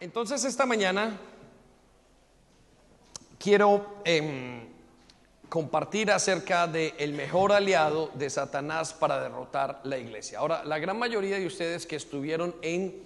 Entonces esta mañana quiero em, compartir acerca del el mejor aliado de Satanás para derrotar la iglesia. Ahora, la gran mayoría de ustedes que estuvieron en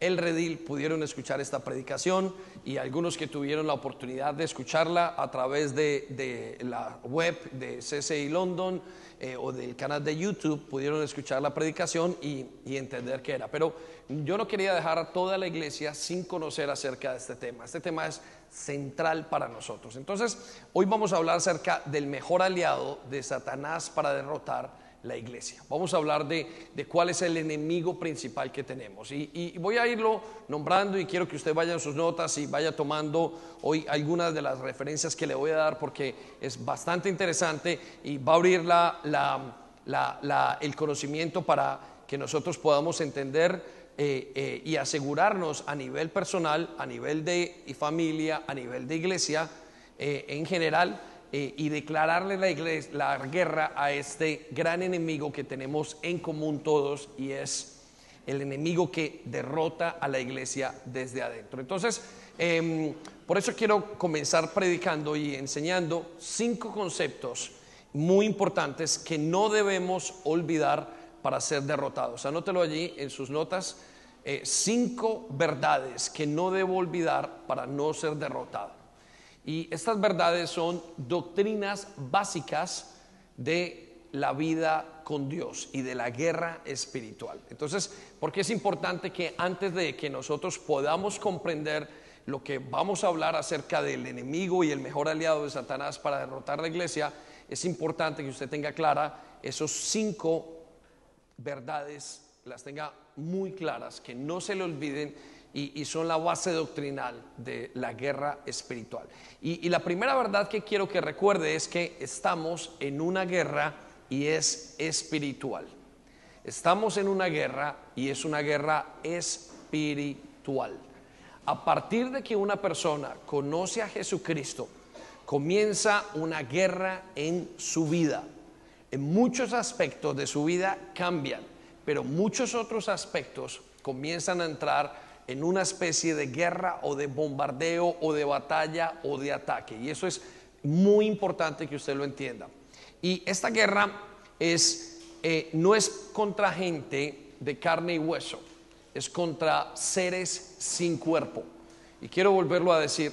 el redil pudieron escuchar esta predicación y algunos que tuvieron la oportunidad de escucharla a través de, la web de CCI London eh, o del canal de YouTube pudieron escuchar la predicación y, y entender qué era. Pero yo no quería dejar a toda la iglesia sin conocer acerca de este tema. Este tema es central para nosotros. Entonces, hoy vamos a hablar acerca del mejor aliado de Satanás para derrotar la iglesia. Vamos a hablar de, cuál es el enemigo principal que tenemos. Y, voy a irlo nombrando y quiero que usted vaya en sus notas y vaya tomando hoy algunas de las referencias que le voy a dar porque es bastante interesante y va a abrir la, el conocimiento para que nosotros podamos entender eh, eh, y asegurarnos a nivel personal, a nivel de familia, a nivel de iglesia eh, en general eh, y declararle la, guerra a este gran enemigo que tenemos en común todos y es el enemigo que derrota a la iglesia desde adentro. Entonces, em, por eso quiero comenzar predicando y enseñando cinco conceptos muy importantes que no debemos olvidar para ser derrotados. Anótelo allí en sus notas. Eh, cinco verdades que no debo olvidar para no ser derrotado. Y estas verdades son doctrinas básicas de la vida con Dios y de la guerra espiritual. Entonces, ¿por qué es importante que antes de que nosotros podamos comprender lo que vamos a hablar acerca del enemigo y el mejor aliado de Satanás para derrotar la iglesia, es importante que usted tenga clara esos cinco verdades, las tenga muy claras, que no se le olviden y, son la base doctrinal de la guerra espiritual. Y, la primera verdad que quiero que recuerde es que estamos en una guerra y es espiritual. Estamos en una guerra y es una guerra espiritual. A partir de que una persona conoce a Jesucristo, comienza una guerra en su vida. En muchos aspectos de su vida cambian, pero muchos otros aspectos comienzan a entrar en una especie de guerra o de bombardeo o de batalla o de ataque. Y eso es muy importante que usted lo entienda. Y esta guerra es, eh, no es contra gente de carne y hueso, es contra seres sin cuerpo. Y quiero volverlo a decir,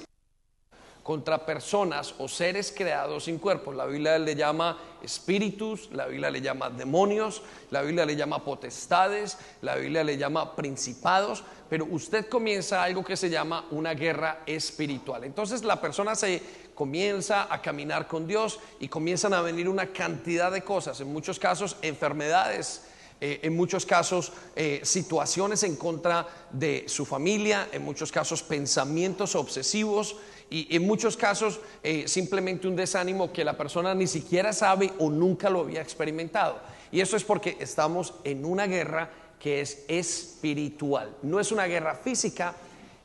contra personas o seres creados sin cuerpo. La Biblia le llama espíritus, la Biblia le llama demonios, la Biblia le llama potestades, la Biblia le llama principados, pero usted comienza algo que se llama una guerra espiritual. Entonces la persona se comienza a caminar con Dios y comienzan a venir una cantidad de cosas, en muchos casos enfermedades, eh, en muchos casos eh, situaciones en contra de su familia, en muchos casos pensamientos obsesivos, y en muchos casos eh, simplemente un desánimo que la persona ni siquiera sabe o nunca lo había experimentado. Y eso es porque estamos en una guerra que es espiritual. No es una guerra física,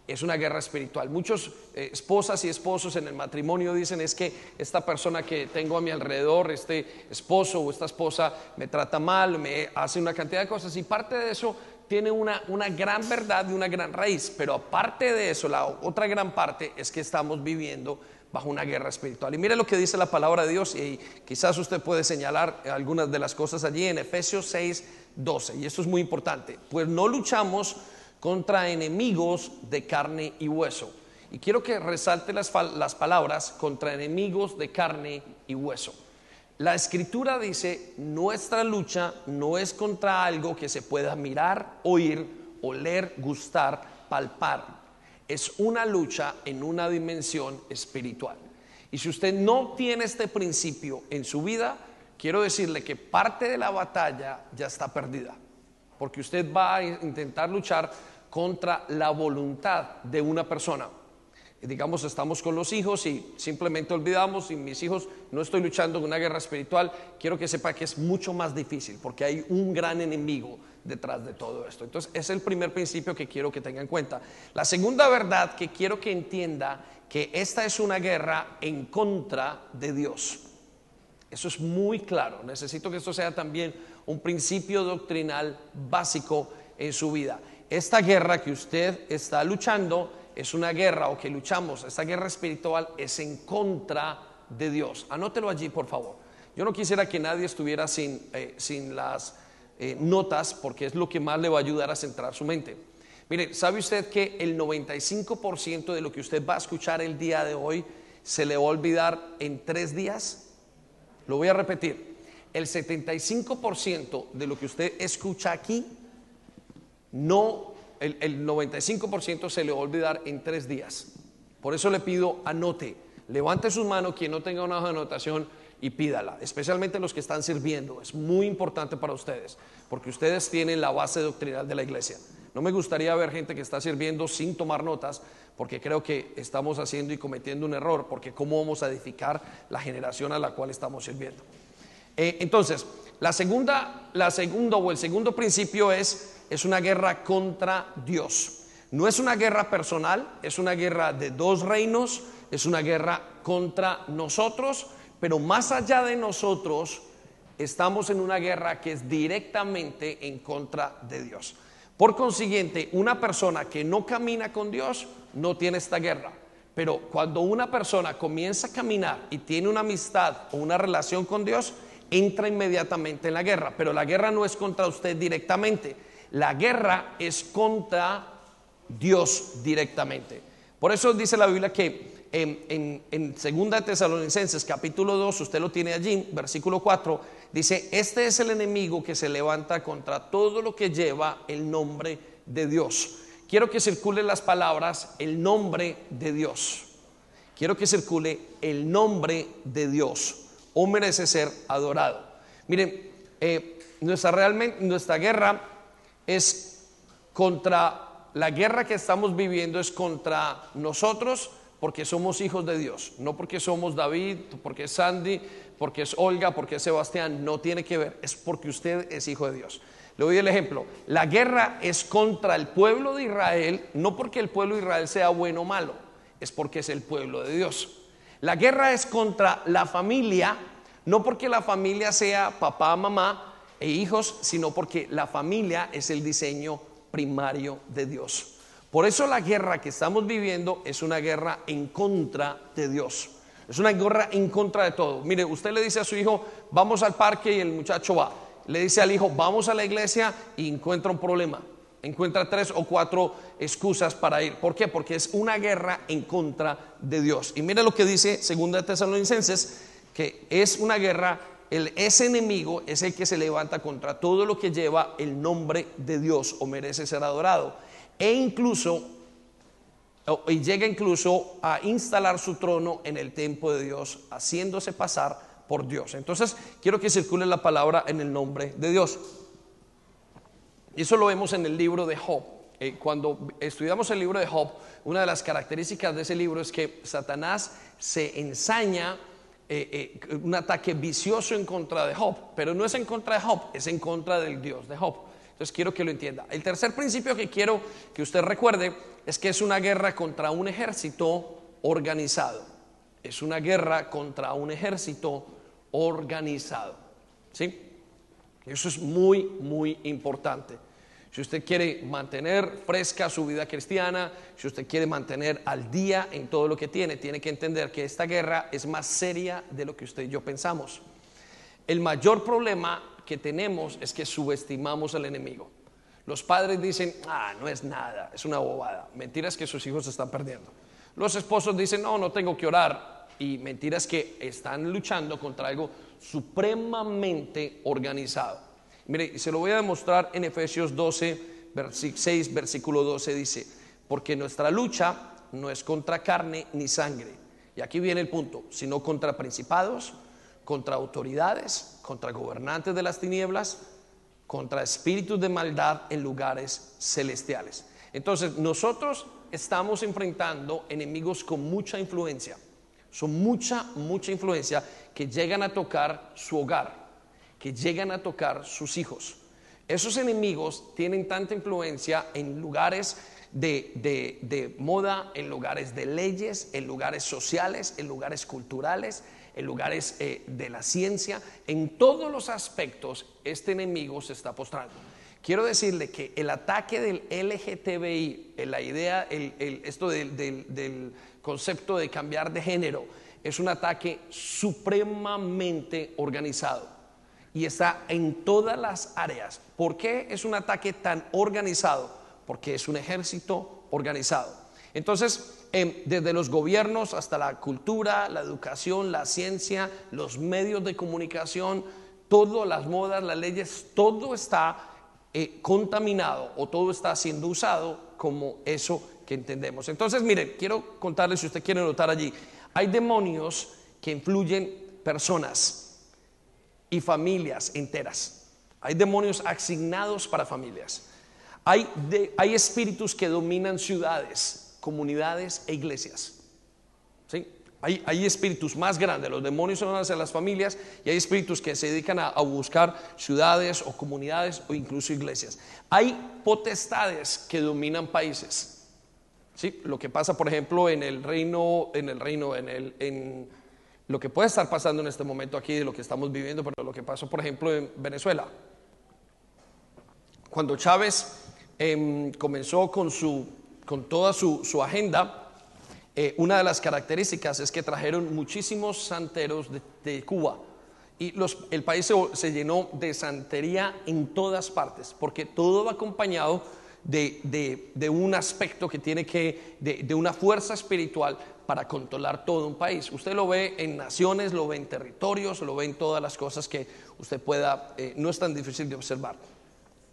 es una guerra espiritual. Muchos eh, esposas y esposos en el matrimonio dicen es que esta persona que tengo a mi alrededor, este esposo o esta esposa me trata mal, me hace una cantidad de cosas y parte de eso tiene una, una gran verdad y una gran raíz, pero aparte de eso, la otra gran parte es que estamos viviendo bajo una guerra espiritual. Y mire lo que dice la palabra de Dios y quizás usted puede señalar algunas de las cosas allí en Efesios 6, 12. Y esto es muy importante, pues no luchamos contra enemigos de carne y hueso. Y quiero que resalte las, las palabras contra enemigos de carne y hueso. La escritura dice, nuestra lucha no es contra algo que se pueda mirar, oír, oler, gustar, palpar. Es una lucha en una dimensión espiritual. Y si usted no tiene este principio en su vida, quiero decirle que parte de la batalla ya está perdida. Porque usted va a intentar luchar contra la voluntad de una persona digamos, estamos con los hijos y simplemente olvidamos y mis hijos, no estoy luchando en una guerra espiritual, quiero que sepa que es mucho más difícil porque hay un gran enemigo detrás de todo esto. Entonces, es el primer principio que quiero que tenga en cuenta. La segunda verdad que quiero que entienda que esta es una guerra en contra de Dios. Eso es muy claro. Necesito que esto sea también un principio doctrinal básico en su vida. esta guerra que usted está luchando es una guerra o que luchamos, esta guerra espiritual es en contra de Dios. Anótelo allí, por favor. Yo no quisiera que nadie estuviera sin, eh, sin las eh, notas porque es lo que más le va a ayudar a centrar su mente. Mire, ¿sabe usted que el 95% de lo que usted va a escuchar el día de hoy se le va a olvidar en tres días? Lo voy a repetir. El 75% de lo que usted escucha aquí, no, el, el 95% se le va a olvidar en tres días. Por eso le pido, anote, levante sus manos quien no tenga una hoja de anotación y pídala, especialmente los que están sirviendo. Es muy importante para ustedes, porque ustedes tienen la base doctrinal de la iglesia. No me gustaría ver gente que está sirviendo sin tomar notas, porque creo que estamos haciendo y cometiendo un error, porque cómo vamos a edificar la generación a la cual estamos sirviendo. Eh, entonces, la segunda, la segunda o el segundo principio es, es una guerra contra Dios. No es una guerra personal, es una guerra de dos reinos, es una guerra contra nosotros, pero más allá de nosotros, estamos en una guerra que es directamente en contra de Dios. Por consiguiente, una persona que no camina con Dios no tiene esta guerra. Pero cuando una persona comienza a caminar y tiene una amistad o una relación con Dios, entra inmediatamente en la guerra. Pero la guerra no es contra usted directamente. La guerra es contra Dios directamente. Por eso dice la Biblia que en, en, Segunda Tesalonicenses capítulo 2, usted lo tiene allí, versículo 4, dice, este es el enemigo que se levanta contra todo lo que lleva el nombre de Dios. Quiero que circule las palabras el nombre de Dios. Quiero que circule el nombre de Dios. O merece ser adorado. Miren, eh, nuestra, realmente, nuestra guerra es contra, la guerra que estamos viviendo es contra nosotros, porque somos hijos de Dios, no porque somos David, porque Sandy, porque es Olga, porque es Sebastián, no tiene que ver, es porque usted es hijo de Dios. Le doy el ejemplo, la guerra es contra el pueblo de Israel, no porque el pueblo de Israel sea bueno o malo, es porque es el pueblo de Dios. La guerra es contra la familia, no porque la familia sea papá, mamá e hijos, sino porque la familia es el diseño primario de Dios. Por eso la guerra que estamos viviendo es una guerra en contra de Dios. Es una guerra en contra de todo. Mire, usted le dice a su hijo, vamos al parque y el muchacho va. Le dice al hijo, vamos a la iglesia y encuentra un problema. Encuentra tres o cuatro excusas para ir. ¿Por qué? Porque es una guerra en contra de Dios. Y mire lo que dice Segunda Tesalonicenses, que es una guerra, el, ese enemigo es el que se levanta contra todo lo que lleva el nombre de Dios o merece ser adorado e incluso y llega incluso a instalar su trono en el templo de Dios, haciéndose pasar por Dios. Entonces, quiero que circule la palabra en el nombre de Dios. Y eso lo vemos en el libro de Job. Eh, cuando estudiamos el libro de Job, una de las características de ese libro es que Satanás se ensaña eh, eh, un ataque vicioso en contra de Job, pero no es en contra de Job, es en contra del Dios de Job. Entonces quiero que lo entienda. El tercer principio que quiero que usted recuerde es que es una guerra contra un ejército organizado. Es una guerra contra un ejército organizado. ¿Sí? Eso es muy, muy importante. Si usted quiere mantener fresca su vida cristiana, si usted quiere mantener al día en todo lo que tiene, tiene que entender que esta guerra es más seria de lo que usted y yo pensamos. El mayor problema que tenemos es que subestimamos al enemigo. Los padres dicen, ah, no es nada, es una bobada. Mentiras que sus hijos se están perdiendo. Los esposos dicen, no, no tengo que orar. Y mentiras que están luchando contra algo supremamente organizado. Mire, se lo voy a demostrar en Efesios 12, 6, versículo 12, dice, porque nuestra lucha no es contra carne ni sangre. Y aquí viene el punto, sino contra principados, contra autoridades, contra gobernantes de las tinieblas, contra espíritus de maldad en lugares celestiales. Entonces, nosotros estamos enfrentando enemigos con mucha influencia. Son mucha, mucha influencia que llegan a tocar su hogar, que llegan a tocar sus hijos. Esos enemigos tienen tanta influencia en lugares de, de, moda, en lugares de leyes, en lugares sociales, en lugares culturales, en lugares eh, de la ciencia, en todos los aspectos este enemigo se está postrando. quiero decirle que el ataque del LGTBI, la idea, esto del concepto de cambiar de género, es un ataque supremamente organizado y está en todas las áreas. ¿Por qué es un ataque tan organizado? Porque es un ejército organizado. Entonces, em, desde los gobiernos hasta la cultura, la educación, la ciencia, los medios de comunicación, todas las modas, las leyes, todo está eh, contaminado o todo está siendo usado como eso que entendemos. Entonces, miren, quiero contarles, si usted quiere notar allí, hay demonios que influyen personas y familias enteras. Hay demonios asignados para familias. Hay, hay espíritus que dominan ciudades, comunidades e iglesias. ¿Sí? Hay, espíritus más grandes, los demonios son hacia las familias y hay espíritus que se dedican a, buscar ciudades o comunidades o incluso iglesias. Hay potestades que dominan países. ¿Sí? Lo que pasa, por ejemplo, en el reino, en el reino, en, el, en lo que puede estar pasando en este momento aquí, de lo que estamos viviendo, pero lo que pasó, por ejemplo, en Venezuela. Cuando Chávez em, comenzó con, su, con toda su, su agenda, eh, una de las características es que trajeron muchísimos santeros de, Cuba y el país se, llenó de santería en todas partes, porque todo va acompañado de, un aspecto que tiene que, de, una fuerza espiritual para controlar todo un país. Usted lo ve en naciones, lo ve en territorios, lo ve en todas las cosas que usted pueda, eh, no es tan difícil de observar.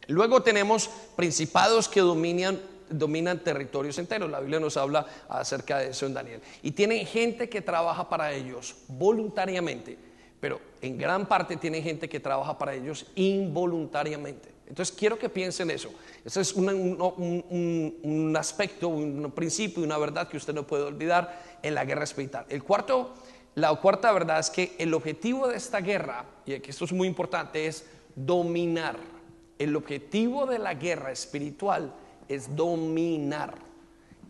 Luego tenemos principados que dominan dominan territorios enteros. La Biblia nos habla acerca de eso en Daniel. Y tienen gente que trabaja para ellos voluntariamente, pero en gran parte tienen gente que trabaja para ellos involuntariamente. Entonces quiero que piensen eso. Ese es un, aspecto, un principio, una verdad que usted no puede olvidar en la guerra espiritual. El cuarto, la cuarta verdad es que el objetivo de esta guerra, y esto es muy importante, es dominar. El objetivo de la guerra espiritual es dominar.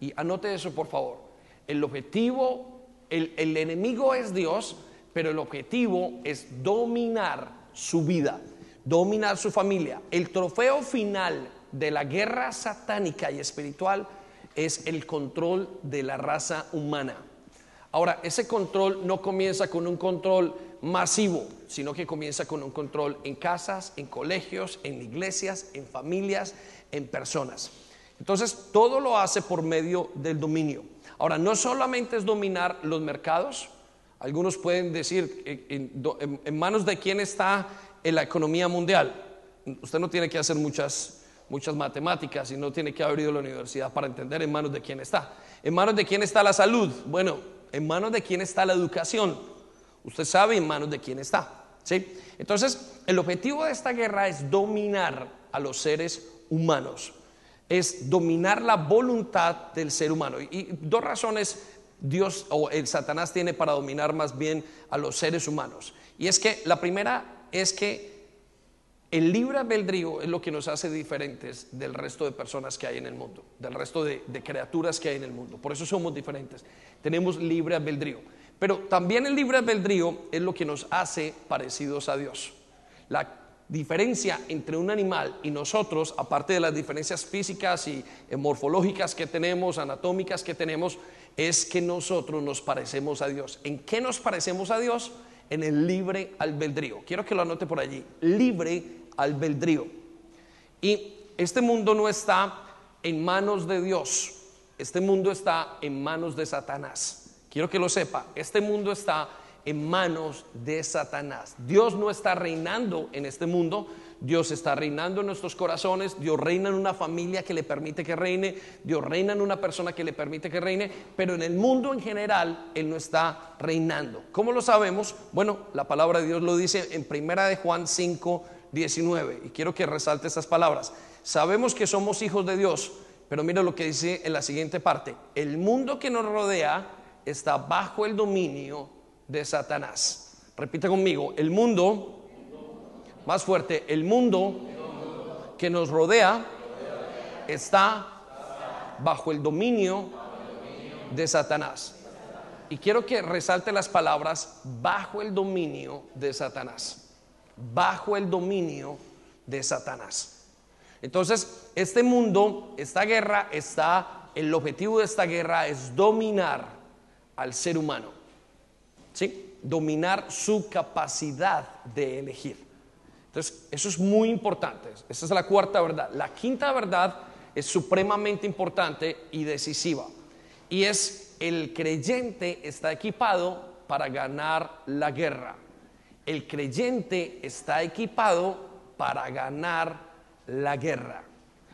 Y anote eso, por favor. El objetivo, el, enemigo es Dios, pero el objetivo es dominar su vida, dominar su familia. El trofeo final de la guerra satánica y espiritual es el control de la raza humana. Ahora, ese control no comienza con un control masivo, sino que comienza con un control en casas, en colegios, en iglesias, en familias, en personas. Entonces, todo lo hace por medio del dominio. Ahora, no solamente es dominar los mercados, algunos pueden decir, en, manos de quién está en la economía mundial. Usted no tiene que hacer muchas, muchas matemáticas y no tiene que haber ido la universidad para entender en manos de quién está. En manos de quién está la salud. Bueno, en manos de quién está la educación. Usted sabe en manos de quién está. ¿sí? Entonces, el objetivo de esta guerra es dominar a los seres humanos es dominar la voluntad del ser humano. Y, dos razones Dios o el Satanás tiene para dominar más bien a los seres humanos. Y es que la primera es que el libre albedrío es lo que nos hace diferentes del resto de personas que hay en el mundo, del resto de, de, criaturas que hay en el mundo. Por eso somos diferentes. Tenemos libre albedrío. Pero también el libre albedrío es lo que nos hace parecidos a Dios. La diferencia entre un animal y nosotros, aparte de las diferencias físicas y morfológicas que tenemos, anatómicas que tenemos, es que nosotros nos parecemos a Dios. ¿En qué nos parecemos a Dios? En el libre albedrío. Quiero que lo anote por allí. Libre albedrío. Y este mundo no está en manos de Dios. Este mundo está en manos de Satanás. Quiero que lo sepa. Este mundo está en manos de Satanás. Dios no está reinando en este mundo, Dios está reinando en nuestros corazones, Dios reina en una familia que le permite que reine, Dios reina en una persona que le permite que reine, pero en el mundo en general Él no está reinando. ¿Cómo lo sabemos? Bueno, la palabra de Dios lo dice en primera de Juan 5, 19, y quiero que resalte estas palabras. Sabemos que somos hijos de Dios, pero mira lo que dice en la siguiente parte. El mundo que nos rodea está bajo el dominio de Satanás. Repite conmigo, el mundo, más fuerte, el mundo que nos rodea está bajo el dominio de Satanás. Y quiero que resalte las palabras bajo el dominio de Satanás. Bajo el dominio de Satanás. Entonces, este mundo, esta guerra está, el objetivo de esta guerra es dominar al ser humano. ¿Sí? Dominar su capacidad de elegir. Entonces, eso es muy importante. Esa es la cuarta verdad. La quinta verdad es supremamente importante y decisiva. Y es el creyente está equipado para ganar la guerra. El creyente está equipado para ganar la guerra.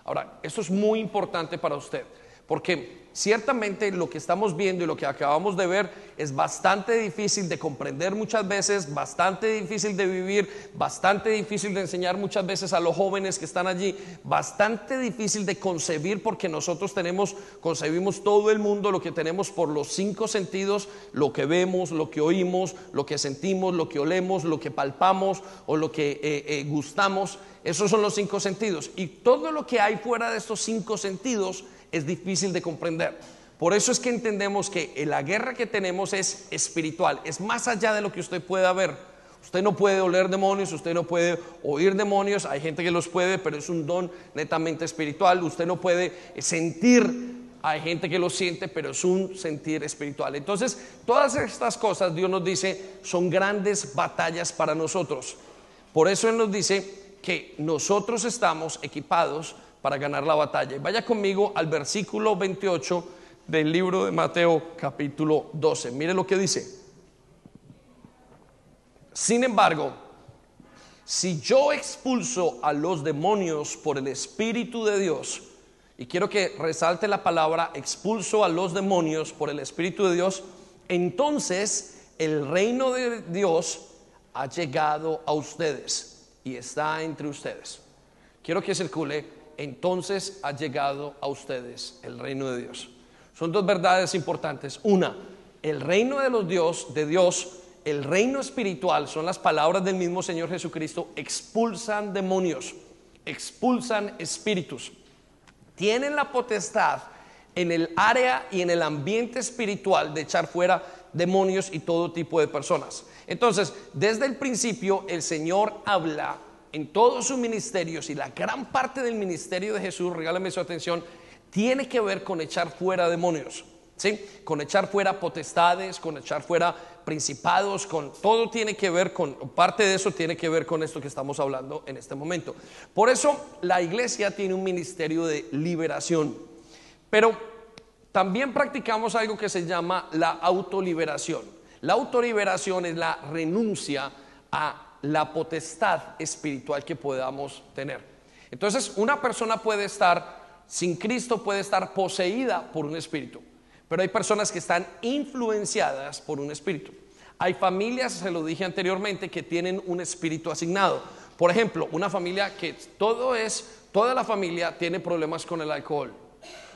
Ahora, eso es muy importante para usted, porque ciertamente lo que estamos viendo y lo que acabamos de ver es bastante difícil de comprender muchas veces, bastante difícil de vivir, bastante difícil de enseñar muchas veces a los jóvenes que están allí, bastante difícil de concebir porque nosotros tenemos, concebimos todo el mundo, lo que tenemos por los cinco sentidos, lo que vemos, lo que oímos, lo que sentimos, lo que olemos, lo que palpamos o lo que eh, eh, gustamos. Esos son los cinco sentidos. Y todo lo que hay fuera de estos cinco sentidos, es difícil de comprender. Por eso es que entendemos que la guerra que tenemos es espiritual, es más allá de lo que usted pueda ver. Usted no puede oler demonios, usted no puede oír demonios, hay gente que los puede, pero es un don netamente espiritual. Usted no puede sentir, hay gente que lo siente, pero es un sentir espiritual. Entonces, todas estas cosas, Dios nos dice, son grandes batallas para nosotros. Por eso Él nos dice que nosotros estamos equipados para ganar la batalla. Vaya conmigo al versículo 28 del libro de Mateo capítulo 12. Mire lo que dice. Sin embargo, si yo expulso a los demonios por el Espíritu de Dios, y quiero que resalte la palabra expulso a los demonios por el Espíritu de Dios, entonces el reino de Dios ha llegado a ustedes y está entre ustedes. Quiero que circule entonces ha llegado a ustedes el reino de Dios. Son dos verdades importantes. Una, el reino de los Dios, de Dios, el reino espiritual, son las palabras del mismo Señor Jesucristo, expulsan demonios, expulsan espíritus. Tienen la potestad en el área y en el ambiente espiritual de echar fuera demonios y todo tipo de personas. Entonces, desde el principio el Señor habla en todos sus ministerios y la gran parte del ministerio de Jesús, regálame su atención, tiene que ver con echar fuera demonios, ¿sí? Con echar fuera potestades, con echar fuera principados, con todo tiene que ver con parte de eso tiene que ver con esto que estamos hablando en este momento. Por eso la iglesia tiene un ministerio de liberación. Pero también practicamos algo que se llama la autoliberación. La autoliberación es la renuncia a la potestad espiritual que podamos tener. Entonces, una persona puede estar sin Cristo, puede estar poseída por un espíritu, pero hay personas que están influenciadas por un espíritu. Hay familias, se lo dije anteriormente, que tienen un espíritu asignado. Por ejemplo, una familia que todo es, toda la familia tiene problemas con el alcohol.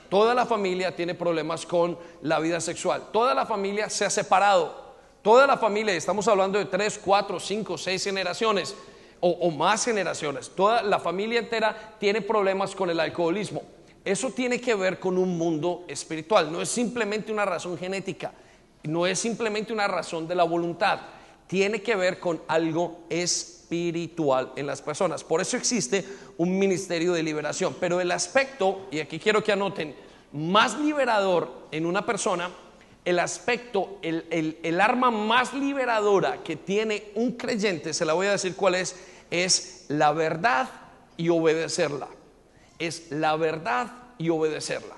Toda la familia tiene problemas con la vida sexual. Toda la familia se ha separado. Toda la familia, estamos hablando de tres, cuatro, cinco, seis generaciones o, más generaciones, toda la familia entera tiene problemas con el alcoholismo. Eso tiene que ver con un mundo espiritual, no es simplemente una razón genética, no es simplemente una razón de la voluntad, tiene que ver con algo espiritual en las personas. Por eso existe un ministerio de liberación. Pero el aspecto, y aquí quiero que anoten, más liberador en una persona el aspecto, el, arma más liberadora que tiene un creyente, se la voy a decir cuál es, es la verdad y obedecerla. Es la verdad y obedecerla.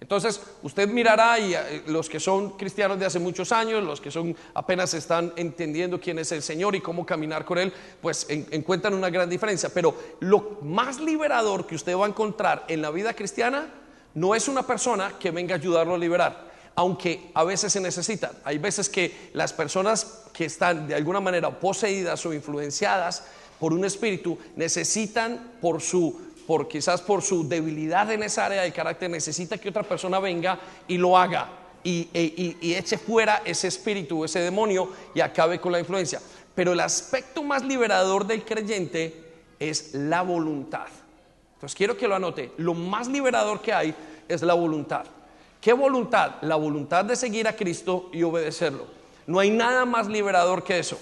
Entonces, usted mirará y eh, los que son cristianos de hace muchos años, los que son apenas están entendiendo quién es el Señor y cómo caminar con Él, pues encuentran una gran diferencia. Pero lo más liberador que usted va a encontrar en la vida cristiana no es una persona que venga a ayudarlo a liberar aunque a veces se necesitan. Hay veces que las personas que están de alguna manera poseídas o influenciadas por un espíritu necesitan por su por quizás por su debilidad en esa área de carácter necesita que otra persona venga y lo haga y, e, y eche fuera ese espíritu, ese demonio y acabe con la influencia. Pero el aspecto más liberador del creyente es la voluntad. Entonces quiero que lo anote. Lo más liberador que hay es la voluntad. ¿Qué voluntad? La voluntad de seguir a Cristo y obedecerlo. No hay nada más liberador que eso.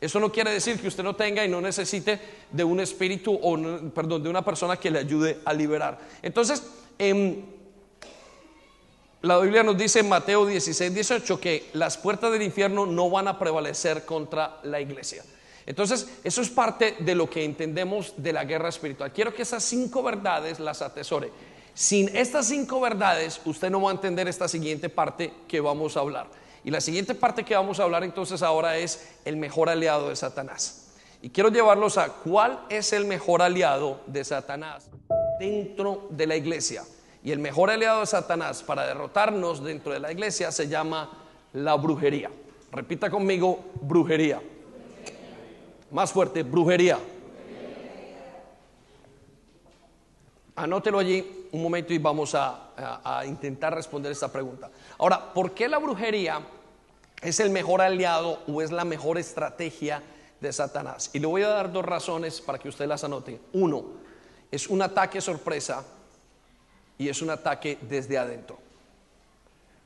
Eso no quiere decir que usted no tenga y no necesite de un espíritu o, perdón, de una persona que le ayude a liberar. Entonces, em, la Biblia nos dice en Mateo 16, 18 que las puertas del infierno no van a prevalecer contra la iglesia. Entonces, eso es parte de lo que entendemos de la guerra espiritual. Quiero que esas cinco verdades las atesore. Sin estas cinco verdades, usted no va a entender esta siguiente parte que vamos a hablar. Y la siguiente parte que vamos a hablar entonces ahora es el mejor aliado de Satanás. Y quiero llevarlos a cuál es el mejor aliado de Satanás dentro de la iglesia. Y el mejor aliado de Satanás para derrotarnos dentro de la iglesia se llama la brujería. Repita conmigo, brujería. Más fuerte, brujería. Anótelo allí un momento y vamos a, intentar responder esta pregunta. Ahora, ¿por qué la brujería es el mejor aliado o es la mejor estrategia de Satanás? Y le voy a dar dos razones para que usted las anote. Uno, es un ataque sorpresa y es un ataque desde adentro.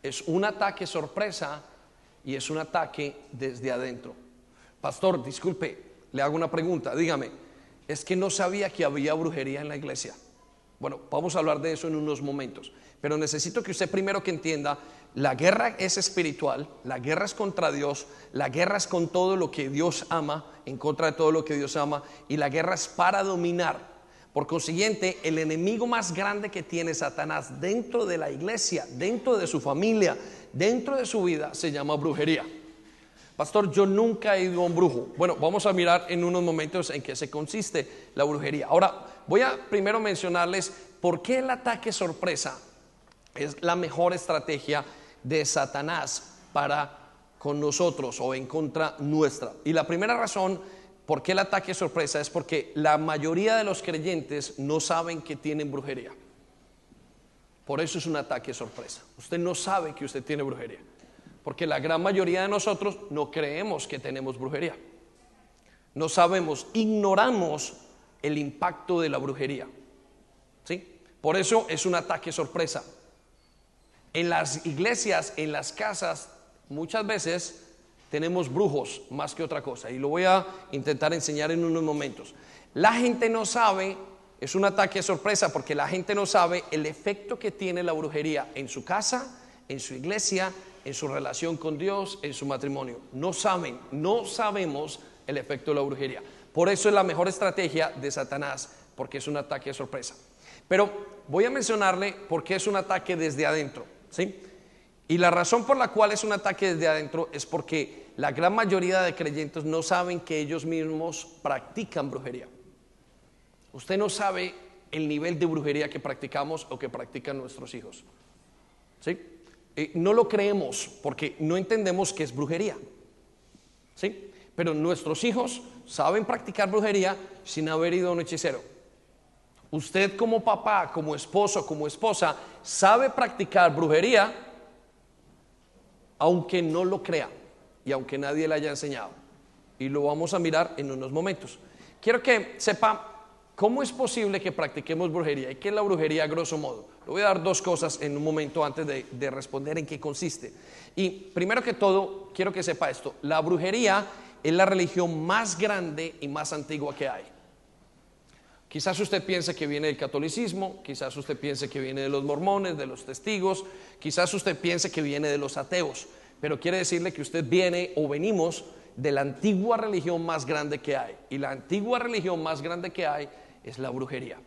Es un ataque sorpresa y es un ataque desde adentro. Pastor, disculpe, le hago una pregunta, dígame, es que no sabía que había brujería en la iglesia. Bueno, vamos a hablar de eso en unos momentos, pero necesito que usted primero que entienda, la guerra es espiritual, la guerra es contra Dios, la guerra es con todo lo que Dios ama, en contra de todo lo que Dios ama, y la guerra es para dominar. Por consiguiente, el enemigo más grande que tiene Satanás dentro de la iglesia, dentro de su familia, dentro de su vida, se llama brujería. Pastor, yo nunca he ido a un brujo. Bueno, vamos a mirar en unos momentos en qué se consiste la brujería. Ahora, voy a primero mencionarles por qué el ataque sorpresa es la mejor estrategia de Satanás para con nosotros o en contra nuestra. Y la primera razón ¿Por qué el ataque sorpresa? Es porque la mayoría de los creyentes no saben que tienen brujería. Por eso es un ataque sorpresa. Usted no sabe que usted tiene brujería. Porque la gran mayoría de nosotros no creemos que tenemos brujería. No sabemos, ignoramos el impacto de la brujería. ¿Sí? Por eso es un ataque sorpresa. En las iglesias, en las casas, muchas veces tenemos brujos más que otra cosa. Y lo voy a intentar enseñar en unos momentos. La gente no sabe, es un ataque sorpresa porque la gente no sabe el efecto que tiene la brujería en su casa, en su iglesia, en su relación con Dios, en su matrimonio. No saben, no sabemos el efecto de la brujería. Por eso es la mejor estrategia de Satanás, porque es un ataque de sorpresa. Pero voy a mencionarle por qué es un ataque desde adentro. ¿sí? Y la razón por la cual es un ataque desde adentro es porque la gran mayoría de creyentes no saben que ellos mismos practican brujería. Usted no sabe el nivel de brujería que practicamos o que practican nuestros hijos. ¿Sí? Eh, no lo creemos porque no entendemos qué es brujería. ¿Sí? Pero nuestros hijos saben practicar brujería sin haber ido a un hechicero. Usted como papá, como esposo, como esposa, sabe practicar brujería aunque no lo crea y aunque nadie le haya enseñado. Y lo vamos a mirar en unos momentos. Quiero que sepa cómo es posible que practiquemos brujería y qué es la brujería a grosso modo. Le voy a dar dos cosas en un momento antes de, de responder en qué consiste. Y primero que todo, quiero que sepa esto. La brujería es la religión más grande y más antigua que hay. Quizás usted piense que viene del catolicismo, quizás usted piense que viene de los mormones, de los testigos, quizás usted piense que viene de los ateos pero quiere decirle que usted viene o venimos de la antigua religión más grande que hay. Y la antigua religión más grande que hay es la brujería.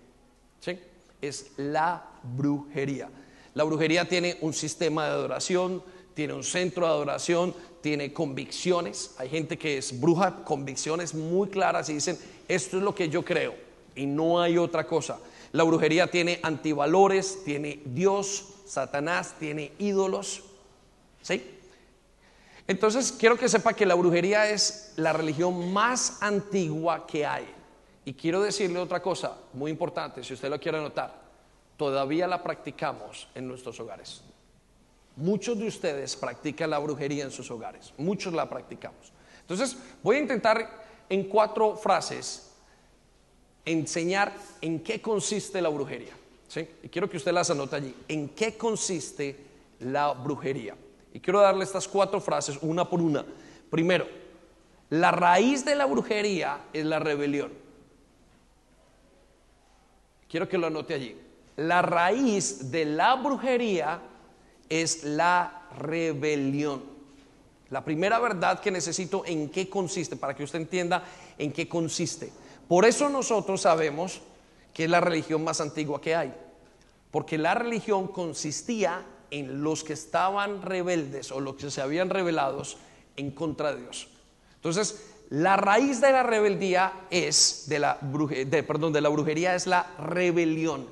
¿Sí? Es la brujería. La brujería tiene un sistema de adoración, tiene un centro de adoración, tiene convicciones. Hay gente que es bruja, convicciones muy claras y dicen, esto es lo que yo creo y no hay otra cosa. La brujería tiene antivalores, tiene Dios, Satanás, tiene ídolos. ¿Sí? Entonces quiero que sepa que la brujería es la religión más antigua que hay. Y quiero decirle otra cosa muy importante, si usted lo quiere notar, todavía la practicamos en nuestros hogares. Muchos de ustedes practican la brujería en sus hogares, muchos la practicamos. Entonces voy a intentar en cuatro frases enseñar en qué consiste la brujería. ¿sí? Y quiero que usted las anote allí. ¿En qué consiste la brujería? Y quiero darle estas cuatro frases una por una. Primero, La raíz de la brujería es la rebelión. Quiero que lo anote allí. La raíz de la brujería es la rebelión. La primera verdad que necesito en qué consiste, para que usted entienda en qué consiste. Por eso nosotros sabemos que es la religión más antigua que hay. Porque la religión consistía en los que estaban rebeldes o los que se habían rebelados en contra de Dios. Entonces, la raíz de la rebeldía es, de la, perdón, de la brujería es la rebelión.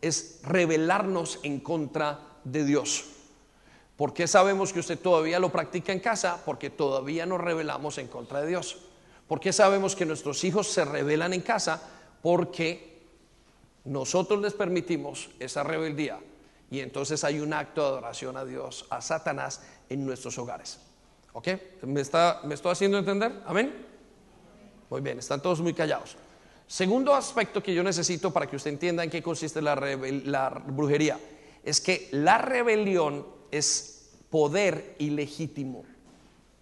Es rebelarnos en contra de Dios. ¿Por qué sabemos que usted todavía lo practica en casa? Porque todavía nos rebelamos en contra de Dios. ¿Por qué sabemos que nuestros hijos se rebelan en casa? Porque nosotros les permitimos esa rebeldía y entonces hay un acto de adoración a Dios, a Satanás en nuestros hogares. ¿Ok? ¿Me, está, ¿Me estoy haciendo entender? Amén. Muy bien, están todos muy callados. Segundo aspecto que yo necesito para que usted entienda en qué consiste la, la brujería es que la rebelión es poder ilegítimo.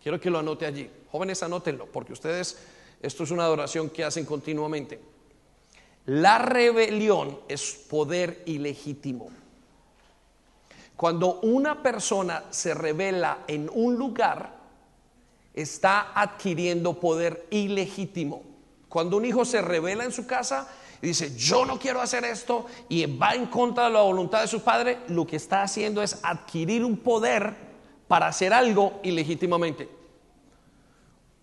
Quiero que lo anote allí. Jóvenes, anótenlo, porque ustedes, esto es una adoración que hacen continuamente. La rebelión es poder ilegítimo. Cuando una persona se revela en un lugar, está adquiriendo poder ilegítimo. Cuando un hijo se revela en su casa y dice, yo no quiero hacer esto y va en contra de la voluntad de su padre, lo que está haciendo es adquirir un poder para hacer algo ilegítimamente.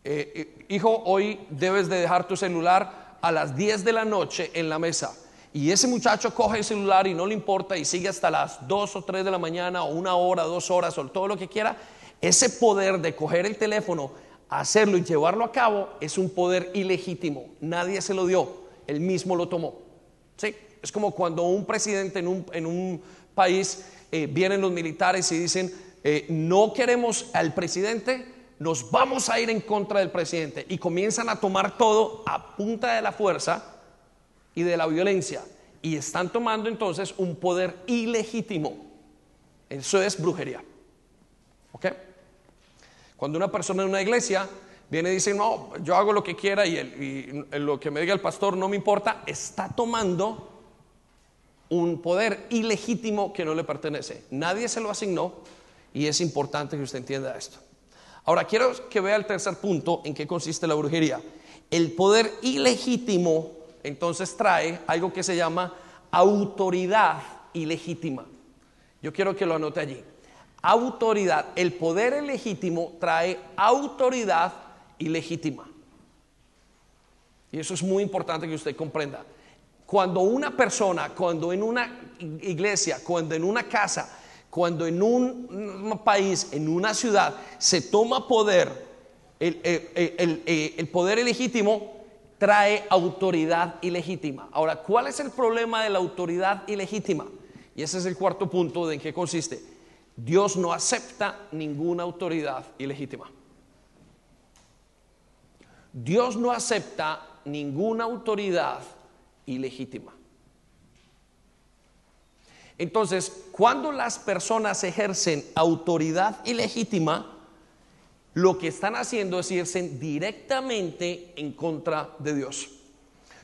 Eh, eh, hijo, hoy debes de dejar tu celular a las 10 de la noche en la mesa y ese muchacho coge el celular y no le importa y sigue hasta las 2 o 3 de la mañana o una hora, dos horas o todo lo que quiera, ese poder de coger el teléfono, hacerlo y llevarlo a cabo es un poder ilegítimo. Nadie se lo dio, él mismo lo tomó. ¿Sí? Es como cuando un presidente en un, en un país eh, vienen los militares y dicen, eh, no queremos al presidente, nos vamos a ir en contra del presidente y comienzan a tomar todo a punta de la fuerza y de la violencia. Y están tomando entonces un poder ilegítimo. Eso es brujería. ¿Ok? Cuando una persona en una iglesia viene y dice, no, yo hago lo que quiera y, lo que me diga el pastor no me importa, está tomando un poder ilegítimo que no le pertenece. Nadie se lo asignó y es importante que usted entienda esto. Ahora quiero que vea el tercer punto en qué consiste la brujería. El poder ilegítimo entonces trae algo que se llama autoridad ilegítima. Yo quiero que lo anote allí. Autoridad, el poder ilegítimo trae autoridad ilegítima. Y eso es muy importante que usted comprenda. Cuando una persona, cuando en una iglesia, cuando en una casa, cuando en un país, en una ciudad, se toma poder, el, el poder ilegítimo trae autoridad ilegítima. Ahora, ¿cuál es el problema de la autoridad ilegítima? Y ese es el cuarto punto de en qué consiste. Dios no acepta ninguna autoridad ilegítima. Dios no acepta ninguna autoridad ilegítima. Entonces, cuando las personas ejercen autoridad ilegítima, lo que están haciendo es irse directamente en contra de Dios.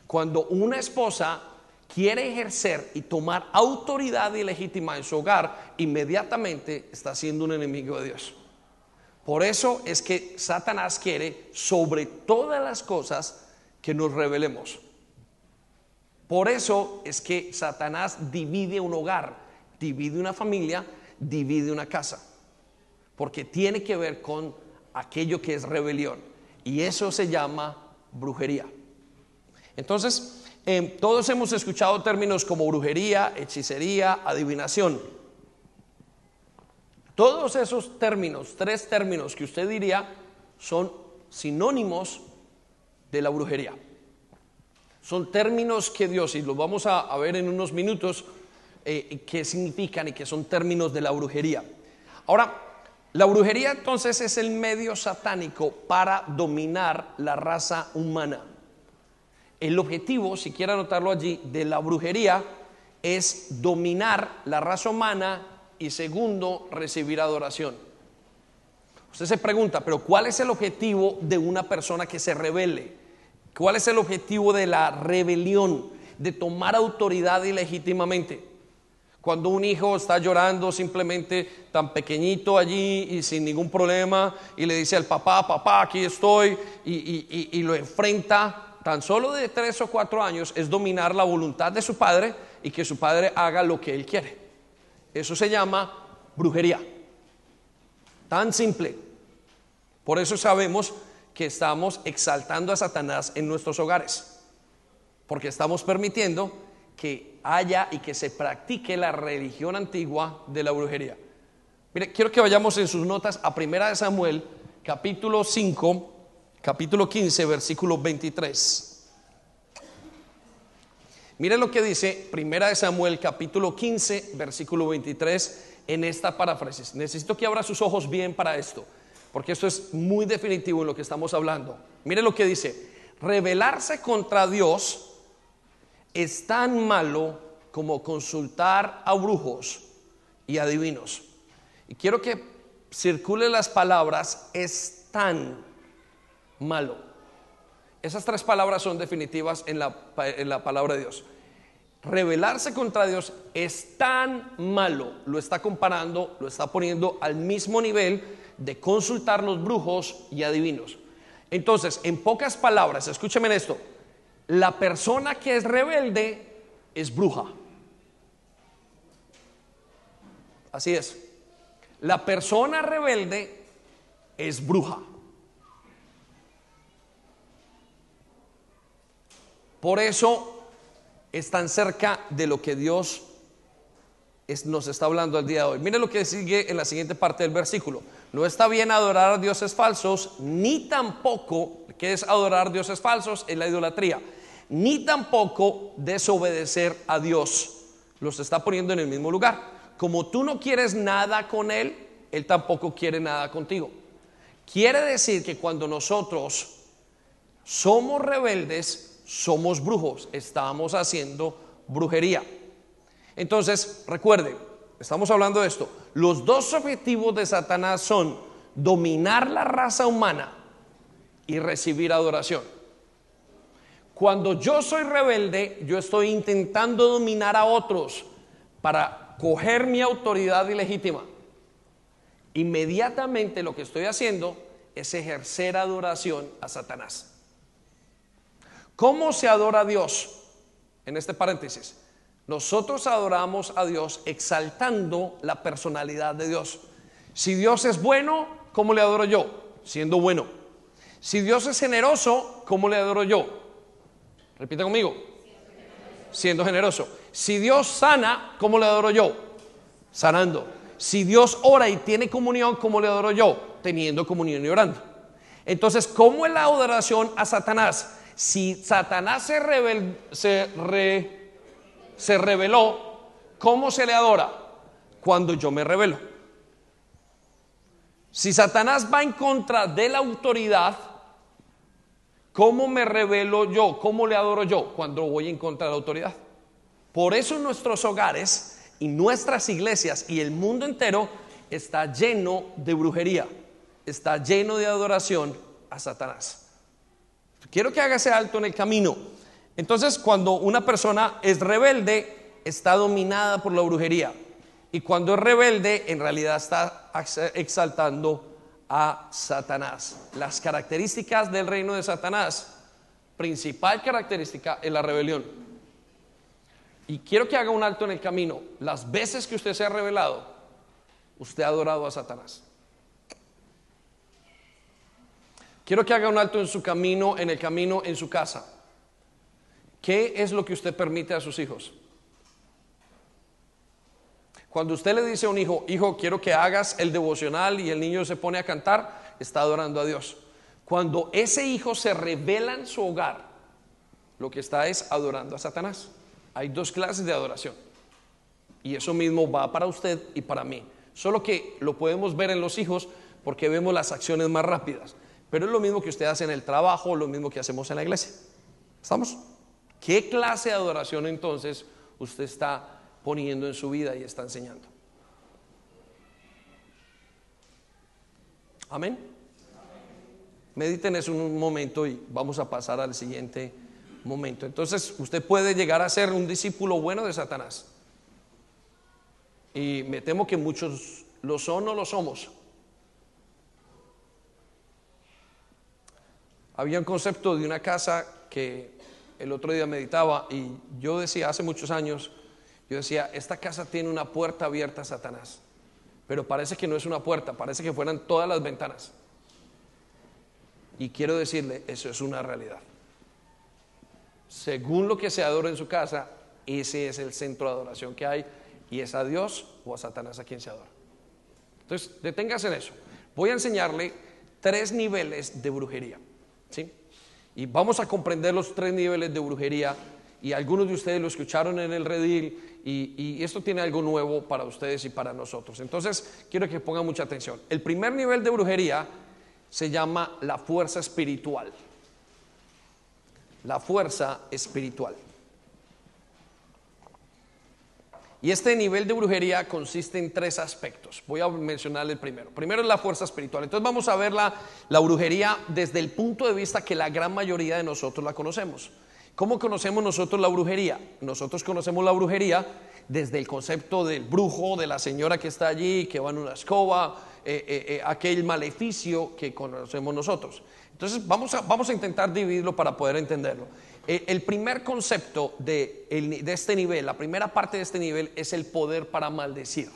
Cuando una esposa quiere ejercer y tomar autoridad ilegítima en su hogar, inmediatamente está siendo un enemigo de Dios. Por eso es que Satanás quiere sobre todas las cosas que nos revelemos. Por eso es que Satanás divide un hogar, divide una familia, divide una casa. Porque tiene que ver con aquello que es rebelión. Y eso se llama brujería. Entonces, em, todos hemos escuchado términos como brujería, hechicería, adivinación. Todos esos términos, tres términos que usted diría, son sinónimos de la brujería. Son términos que Dios, y los vamos a, ver en unos minutos, eh, que significan y que son términos de la brujería. Ahora, la brujería entonces es el medio satánico para dominar la raza humana. El objetivo, si quiere anotarlo allí, de la brujería es dominar la raza humana y segundo, recibir adoración. Usted se pregunta, pero ¿cuál es el objetivo de una persona que se revele? ¿Cuál es el objetivo de la rebelión? De tomar autoridad ilegítimamente. Cuando un hijo está llorando simplemente tan pequeñito allí y sin ningún problema y le dice al papá, papá, aquí estoy y, lo enfrenta, tan solo de tres o cuatro años es dominar la voluntad de su padre y que su padre haga lo que él quiere. Eso se llama brujería. Tan simple. Por eso sabemos que estamos exaltando a Satanás en nuestros hogares. Porque estamos permitiendo que haya y que se practique la religión antigua de la brujería. Mire, quiero que vayamos en sus notas a Primera de Samuel, capítulo 5, capítulo 15, versículo 23. Mire lo que dice Primera de Samuel, capítulo 15, versículo 23 en esta paráfrasis. Necesito que abra sus ojos bien para esto, porque esto es muy definitivo en lo que estamos hablando. Mire lo que dice, rebelarse contra Dios es tan malo como consultar a brujos y adivinos. Y quiero que circule las palabras, es tan malo. Esas tres palabras son definitivas en la, en la palabra de Dios rebelarse contra Dios es tan malo, lo está comparando, lo está poniendo al mismo nivel de consultar los brujos y adivinos. Entonces, en pocas palabras, escúcheme esto, la persona que es rebelde es bruja. Así es. La persona rebelde es bruja. Por eso están cerca de lo que Dios nos está hablando el día de hoy. Mire lo que sigue en la siguiente parte del versículo. No está bien adorar a dioses falsos, ni tampoco, que es adorar dioses falsos? En la idolatría. Ni tampoco desobedecer a Dios. Los está poniendo en el mismo lugar. Como tú no quieres nada con Él, Él tampoco quiere nada contigo. Quiere decir que cuando nosotros somos rebeldes, somos brujos, estamos haciendo brujería. Entonces, recuerden, estamos hablando de esto. Los dos objetivos de Satanás son dominar la raza humana y recibir adoración. Cuando yo soy rebelde, yo estoy intentando dominar a otros para coger mi autoridad ilegítima. Inmediatamente lo que estoy haciendo es ejercer adoración a Satanás. ¿Cómo se adora a Dios? En este paréntesis, nosotros adoramos a Dios exaltando la personalidad de Dios. Si Dios es bueno, ¿cómo le adoro yo? Siendo bueno. Si Dios es generoso, ¿cómo le adoro yo? Repite conmigo. Siendo generoso. Si Dios sana, ¿cómo le adoro yo? Sanando. Si Dios ora y tiene comunión, ¿cómo le adoro yo? Teniendo comunión y orando. Entonces, ¿cómo es la adoración a Satanás? Si Satanás se, se, reveló, ¿cómo se le adora? Cuando yo me revelo. Si Satanás va en contra de la autoridad, ¿cómo me revelo yo? ¿Cómo le adoro yo? Cuando voy en contra de la autoridad. Por eso nuestros hogares y nuestras iglesias y el mundo entero está lleno de brujería, está lleno de adoración a Satanás. Quiero que hágase alto en el camino. Entonces, cuando una persona es rebelde, está dominada por la brujería. Y cuando es rebelde, en realidad está exaltando a Satanás. Las características del reino de Satanás, principal característica es la rebelión. Y quiero que haga un alto en el camino. Las veces que usted se ha revelado, usted ha adorado a Satanás. Quiero que haga un alto en su camino, en el camino, en su casa. ¿Qué es lo que usted permite a sus hijos? Cuando usted le dice a un hijo, hijo, quiero que hagas el devocional y el niño se pone a cantar, está adorando a Dios. Cuando ese hijo se revela en su hogar, lo que está es adorando a Satanás. Hay dos clases de adoración. Y eso mismo va para usted y para mí. Solo que lo podemos ver en los hijos porque vemos las acciones más rápidas. Pero es lo mismo que usted hace en el trabajo, lo mismo que hacemos en la iglesia. ¿Estamos? ¿Qué clase de adoración entonces usted está poniendo en su vida y está enseñando? Amén. Mediten eso un momento y vamos a pasar al siguiente momento. Entonces, usted puede llegar a ser un discípulo bueno de Satanás. Y me temo que muchos lo son o lo somos. Había un concepto de una casa que el otro día meditaba y yo decía hace muchos años, yo decía, esta casa tiene una puerta abierta a Satanás, pero parece que no es una puerta, parece que fueran todas las ventanas. Y quiero decirle, eso es una realidad. Según lo que se adora en su casa, ese es el centro de adoración que hay y es a Dios o a Satanás a quien se adora. Entonces, deténgase en eso. Voy a enseñarle tres niveles de brujería. ¿Sí? Y vamos a comprender los tres niveles de brujería. Y algunos de ustedes lo escucharon en el redil. Y, y esto tiene algo nuevo para ustedes y para nosotros. Entonces, quiero que pongan mucha atención. El primer nivel de brujería se llama la fuerza espiritual. La fuerza espiritual. Y este nivel de brujería consiste en tres aspectos. Voy a mencionarle el primero. Primero es la fuerza espiritual. Entonces vamos a ver la, la, brujería desde el punto de vista que la gran mayoría de nosotros la conocemos. ¿Cómo conocemos nosotros la brujería? Nosotros conocemos la brujería desde el concepto del brujo, de la señora que está allí, que va en una escoba, eh, eh, eh, aquel maleficio que conocemos nosotros. Entonces vamos a, vamos a intentar dividirlo para poder entenderlo. Eh, el primer concepto de, este nivel, la primera parte de este nivel es el poder para maldecir.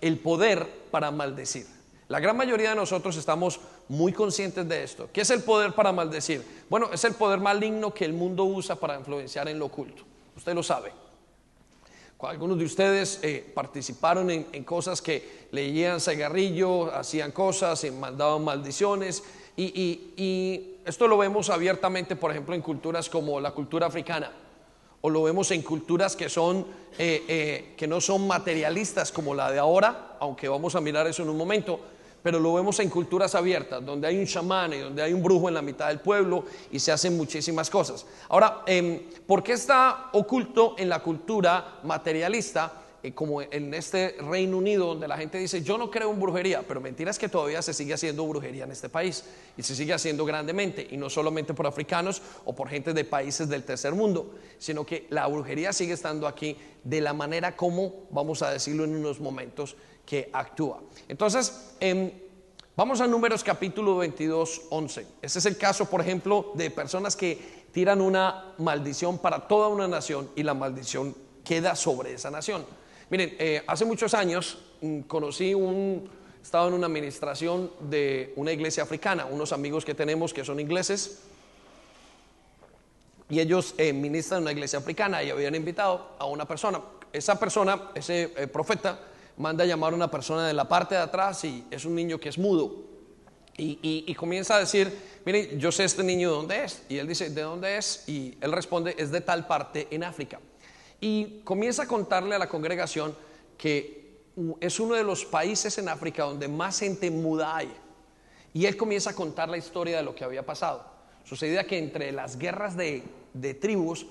El poder para maldecir. La gran mayoría de nosotros estamos muy conscientes de esto. ¿Qué es el poder para maldecir? Bueno, es el poder maligno que el mundo usa para influenciar en lo oculto. Usted lo sabe. Algunos de ustedes eh, participaron en, cosas que leían cigarrillo, hacían cosas, y mandaban maldiciones y, esto lo vemos abiertamente, por ejemplo, en culturas como la cultura africana, o lo vemos en culturas que, son, eh, eh, que no son materialistas como la de ahora, aunque vamos a mirar eso en un momento, pero lo vemos en culturas abiertas, donde hay un chamán y donde hay un brujo en la mitad del pueblo y se hacen muchísimas cosas. Ahora, eh, ¿por qué está oculto en la cultura materialista? Eh, como en este Reino Unido, donde la gente dice, yo no creo en brujería, pero mentira es que todavía se sigue haciendo brujería en este país y se sigue haciendo grandemente, y no solamente por africanos o por gente de países del tercer mundo, sino que la brujería sigue estando aquí de la manera como, vamos a decirlo en unos momentos, que actúa. Entonces, em, vamos a números capítulo 22, 11. Ese es el caso, por ejemplo, de personas que tiran una maldición para toda una nación y la maldición queda sobre esa nación. Miren, eh, hace muchos años mm, conocí un, estaba en una administración de una iglesia africana, unos amigos que tenemos que son ingleses, y ellos eh, ministran una iglesia africana y habían invitado a una persona. Esa persona, ese eh, profeta, manda a llamar a una persona de la parte de atrás y es un niño que es mudo. Y, y, comienza a decir, miren, yo sé este niño de dónde es. Y él dice, ¿de dónde es? Y él responde, es de tal parte en África y comienza a contarle a la congregación que es uno de los países en África donde más gente muda hay. Y él comienza a contar la historia de lo que había pasado. Sucedía que entre las guerras de, tribus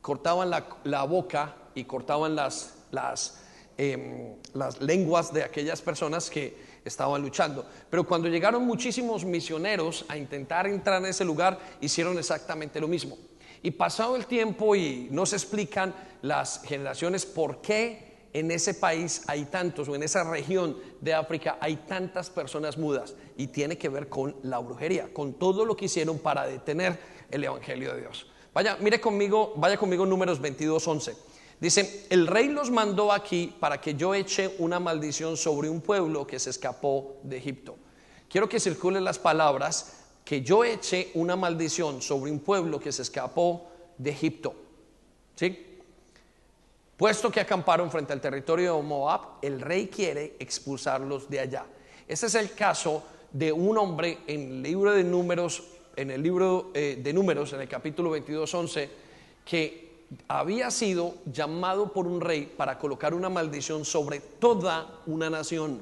cortaban la, boca y cortaban las, las, em, las lenguas de aquellas personas que estaban luchando. Pero cuando llegaron muchísimos misioneros a intentar entrar en ese lugar, hicieron exactamente lo mismo. Y pasado el tiempo y no se explican las generaciones por qué en ese país hay tantos o en esa región de África hay tantas personas mudas y tiene que ver con la brujería, con todo lo que hicieron para detener el evangelio de Dios. Vaya, mire conmigo, vaya conmigo números 22, 11. Dice, el rey los mandó aquí para que yo eche una maldición sobre un pueblo que se escapó de Egipto. Quiero que circulen las palabras que yo eche una maldición sobre un pueblo que se escapó de Egipto. ¿Sí? Puesto que acamparon frente al territorio de Moab, el rey quiere expulsarlos de allá. Ese es el caso de un hombre en el libro de números, en el libro eh, de números, en el capítulo 22, 11, que había sido llamado por un rey para colocar una maldición sobre toda una nación.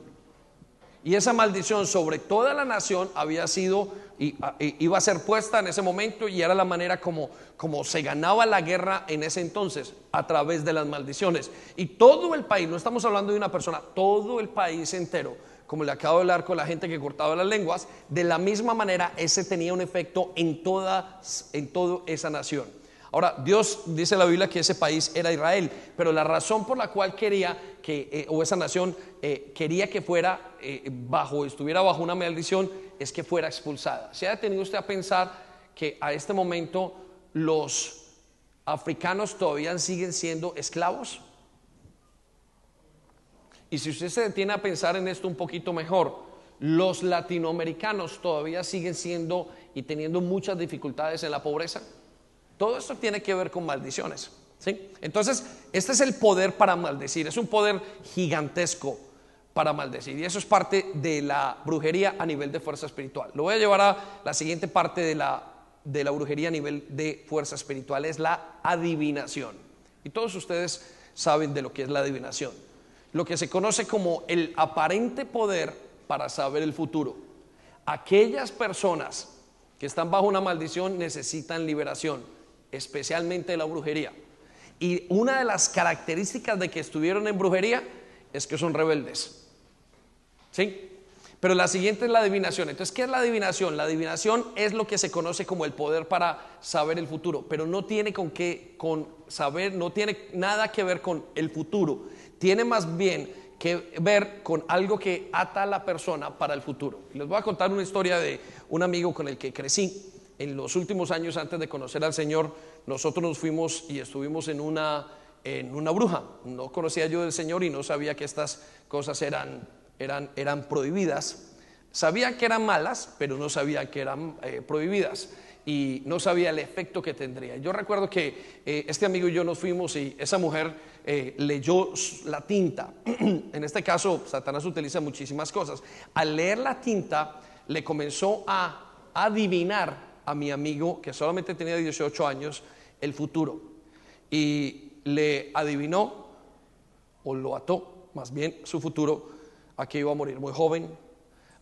Y esa maldición sobre toda la nación había sido, iba a ser puesta en ese momento y era la manera como, como se ganaba la guerra en ese entonces, a través de las maldiciones. Y todo el país, no estamos hablando de una persona, todo el país entero como le acabo de hablar con la gente que cortaba las lenguas, de la misma manera ese tenía un efecto en toda, en toda esa nación. Ahora, Dios dice la Biblia que ese país era Israel, pero la razón por la cual quería que, eh, o esa nación eh, quería que fuera eh, bajo, estuviera bajo una maldición, es que fuera expulsada. ¿Se ha detenido usted a pensar que a este momento los africanos todavía siguen siendo esclavos? Y si usted se detiene a pensar en esto un poquito mejor, los latinoamericanos todavía siguen siendo y teniendo muchas dificultades en la pobreza. Todo esto tiene que ver con maldiciones. ¿sí? Entonces, este es el poder para maldecir, es un poder gigantesco para maldecir. Y eso es parte de la brujería a nivel de fuerza espiritual. Lo voy a llevar a la siguiente parte de la, de la brujería a nivel de fuerza espiritual, es la adivinación. Y todos ustedes saben de lo que es la adivinación. Lo que se conoce como el aparente poder para saber el futuro. Aquellas personas que están bajo una maldición necesitan liberación especialmente la brujería. Y una de las características de que estuvieron en brujería es que son rebeldes. ¿Sí? Pero la siguiente es la adivinación. Entonces, ¿qué es la adivinación? La adivinación es lo que se conoce como el poder para saber el futuro, pero no tiene con qué con saber, no tiene nada que ver con el futuro. Tiene más bien que ver con algo que ata a la persona para el futuro. Les voy a contar una historia de un amigo con el que crecí en los últimos años antes de conocer al Señor, nosotros nos fuimos y estuvimos en una, en una bruja. No conocía yo del Señor y no sabía que estas cosas eran, eran, eran prohibidas. Sabía que eran malas, pero no sabía que eran eh, prohibidas y no sabía el efecto que tendría. Yo recuerdo que eh, este amigo y yo nos fuimos y esa mujer eh, leyó la tinta. en este caso, Satanás utiliza muchísimas cosas. Al leer la tinta, le comenzó a adivinar a mi amigo, que solamente tenía 18 años, el futuro. Y le adivinó, o lo ató, más bien, su futuro, a que iba a morir muy joven,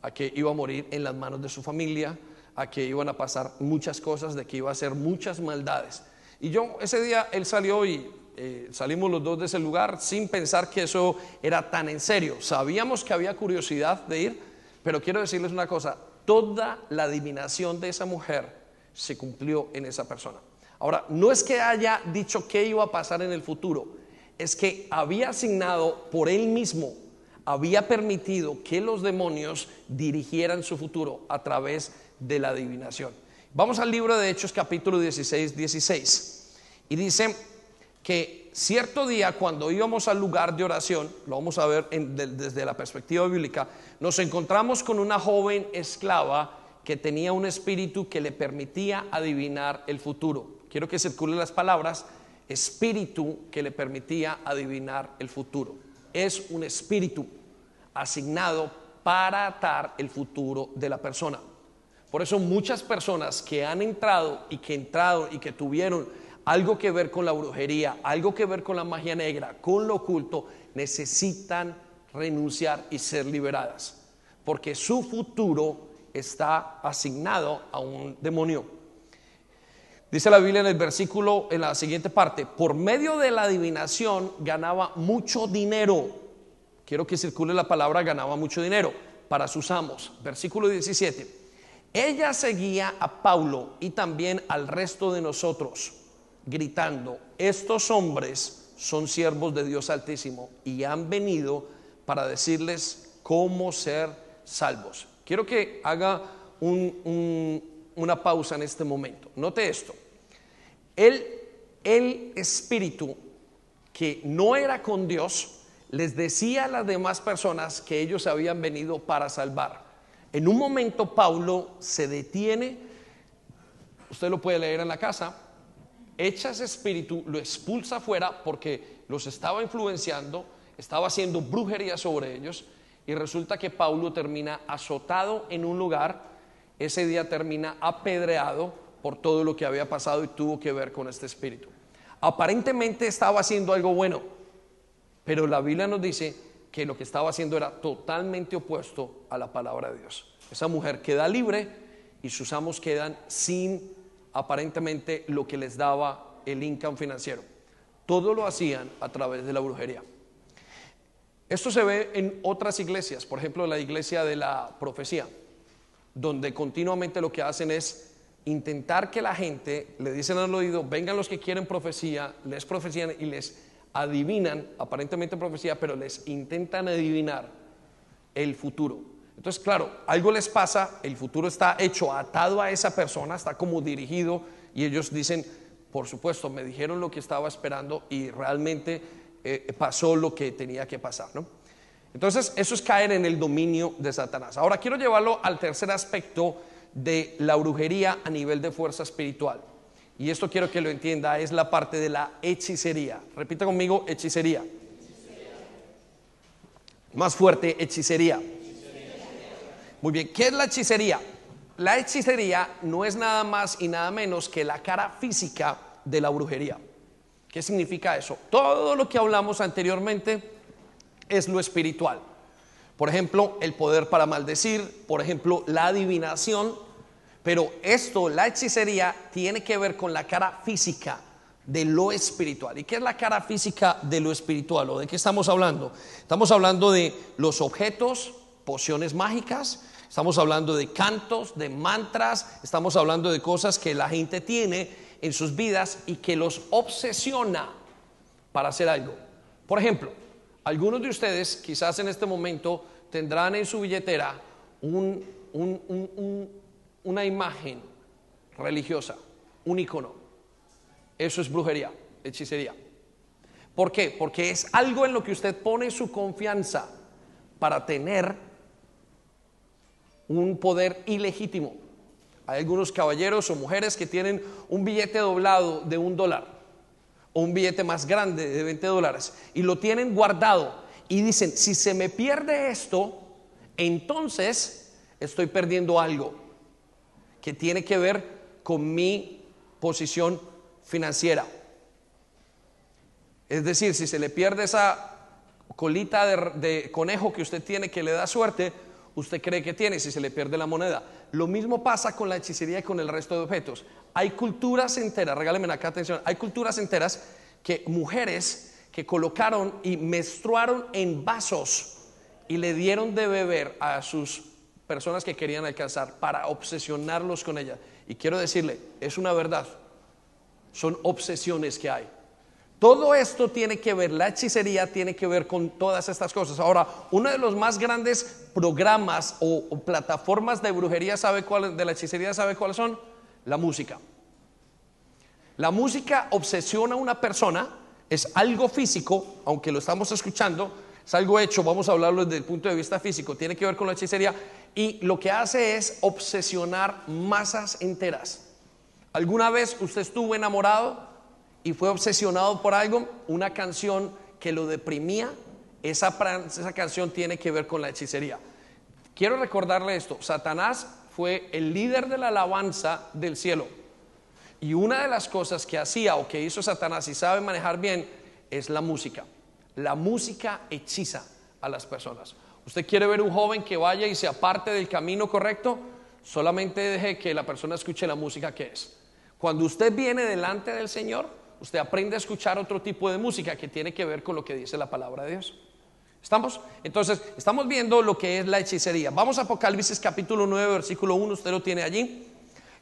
a que iba a morir en las manos de su familia, a que iban a pasar muchas cosas, de que iba a hacer muchas maldades. Y yo, ese día, él salió y eh, salimos los dos de ese lugar sin pensar que eso era tan en serio. Sabíamos que había curiosidad de ir, pero quiero decirles una cosa, toda la adivinación de esa mujer se cumplió en esa persona. Ahora, no es que haya dicho qué iba a pasar en el futuro, es que había asignado por él mismo, había permitido que los demonios dirigieran su futuro a través de la adivinación. Vamos al libro de Hechos capítulo 16, 16. Y dice que cierto día cuando íbamos al lugar de oración, lo vamos a ver desde la perspectiva bíblica, nos encontramos con una joven esclava que tenía un espíritu que le permitía adivinar el futuro. Quiero que circulen las palabras, espíritu que le permitía adivinar el futuro. Es un espíritu asignado para atar el futuro de la persona. Por eso muchas personas que han entrado y que entraron y que tuvieron algo que ver con la brujería, algo que ver con la magia negra, con lo oculto, necesitan renunciar y ser liberadas, porque su futuro está asignado a un demonio. Dice la Biblia en el versículo, en la siguiente parte, por medio de la adivinación ganaba mucho dinero. Quiero que circule la palabra ganaba mucho dinero para sus amos. Versículo 17. Ella seguía a Paulo y también al resto de nosotros, gritando, estos hombres son siervos de Dios Altísimo y han venido para decirles cómo ser salvos. Quiero que haga una pausa en este momento. Note esto. El, el espíritu que no era con Dios les decía a las demás personas que ellos habían venido para salvar. En un momento Paulo se detiene, usted lo puede leer en la casa, echa ese espíritu, lo expulsa afuera porque los estaba influenciando, estaba haciendo brujería sobre ellos y resulta que Paulo termina azotado en un lugar, ese día termina apedreado por todo lo que había pasado y tuvo que ver con este espíritu. Aparentemente estaba haciendo algo bueno, pero la Biblia nos dice que lo que estaba haciendo era totalmente opuesto a la palabra de Dios. Esa mujer queda libre y sus amos quedan sin aparentemente lo que les daba el income financiero. Todo lo hacían a través de la brujería. Esto se ve en otras iglesias, por ejemplo, la iglesia de la profecía, donde continuamente lo que hacen es intentar que la gente le dicen al oído, vengan los que quieren profecía, les profecían y les adivinan, aparentemente profecía, pero les intentan adivinar el futuro. Entonces, claro, algo les pasa, el futuro está hecho atado a esa persona, está como dirigido y ellos dicen, por supuesto, me dijeron lo que estaba esperando y realmente eh, pasó lo que tenía que pasar, ¿no? Entonces, eso es caer en el dominio de Satanás. Ahora quiero llevarlo al tercer aspecto de la brujería a nivel de fuerza espiritual. Y esto quiero que lo entienda, es la parte de la hechicería. Repita conmigo, hechicería. Más fuerte, hechicería. Muy bien, ¿qué es la hechicería? La hechicería no es nada más y nada menos que la cara física de la brujería. ¿Qué significa eso? Todo lo que hablamos anteriormente es lo espiritual. Por ejemplo, el poder para maldecir, por ejemplo, la adivinación, pero esto, la hechicería, tiene que ver con la cara física de lo espiritual. ¿Y qué es la cara física de lo espiritual? ¿O de qué estamos hablando? Estamos hablando de los objetos, pociones mágicas, estamos hablando de cantos, de mantras, estamos hablando de cosas que la gente tiene en sus vidas y que los obsesiona para hacer algo. Por ejemplo, algunos de ustedes quizás en este momento tendrán en su billetera una imagen religiosa, un icono. Eso es brujería, hechicería. ¿Por qué? Porque es algo en lo que usted pone su confianza para tener un poder ilegítimo. Hay algunos caballeros o mujeres que tienen un billete doblado de un dólar o un billete más grande de 20 dólares y lo tienen guardado y dicen, si se me pierde esto, entonces estoy perdiendo algo que tiene que ver con mi posición financiera. Es decir, si se le pierde esa colita de, de conejo que usted tiene que le da suerte, usted cree que tiene si se le pierde la moneda. Lo mismo pasa con la hechicería y con el resto de objetos. Hay culturas enteras, regáleme acá atención, hay culturas enteras que mujeres que colocaron y menstruaron en vasos y le dieron de beber a sus personas que querían alcanzar para obsesionarlos con ella. Y quiero decirle, es una verdad, son obsesiones que hay. Todo esto tiene que ver, la hechicería tiene que ver con todas estas cosas. Ahora, uno de los más grandes programas o, plataformas de brujería, ¿sabe cuál, de la hechicería, ¿sabe cuáles son? La música. La música obsesiona a una persona, es algo físico, aunque lo estamos escuchando, es algo hecho, vamos a hablarlo desde el punto de vista físico, tiene que ver con la hechicería y lo que hace es obsesionar masas enteras. ¿Alguna vez usted estuvo enamorado? Y fue obsesionado por algo, una canción que lo deprimía, esa, esa canción tiene que ver con la hechicería. Quiero recordarle esto, Satanás fue el líder de la alabanza del cielo. Y una de las cosas que hacía o que hizo Satanás y sabe manejar bien es la música. La música hechiza a las personas. ¿Usted quiere ver un joven que vaya y se aparte del camino correcto? Solamente deje que la persona escuche la música que es. Cuando usted viene delante del Señor, usted aprende a escuchar otro tipo de música que tiene que ver con lo que dice la palabra de Dios. ¿Estamos? Entonces, estamos viendo lo que es la hechicería. Vamos a Apocalipsis capítulo 9, versículo 1, usted lo tiene allí.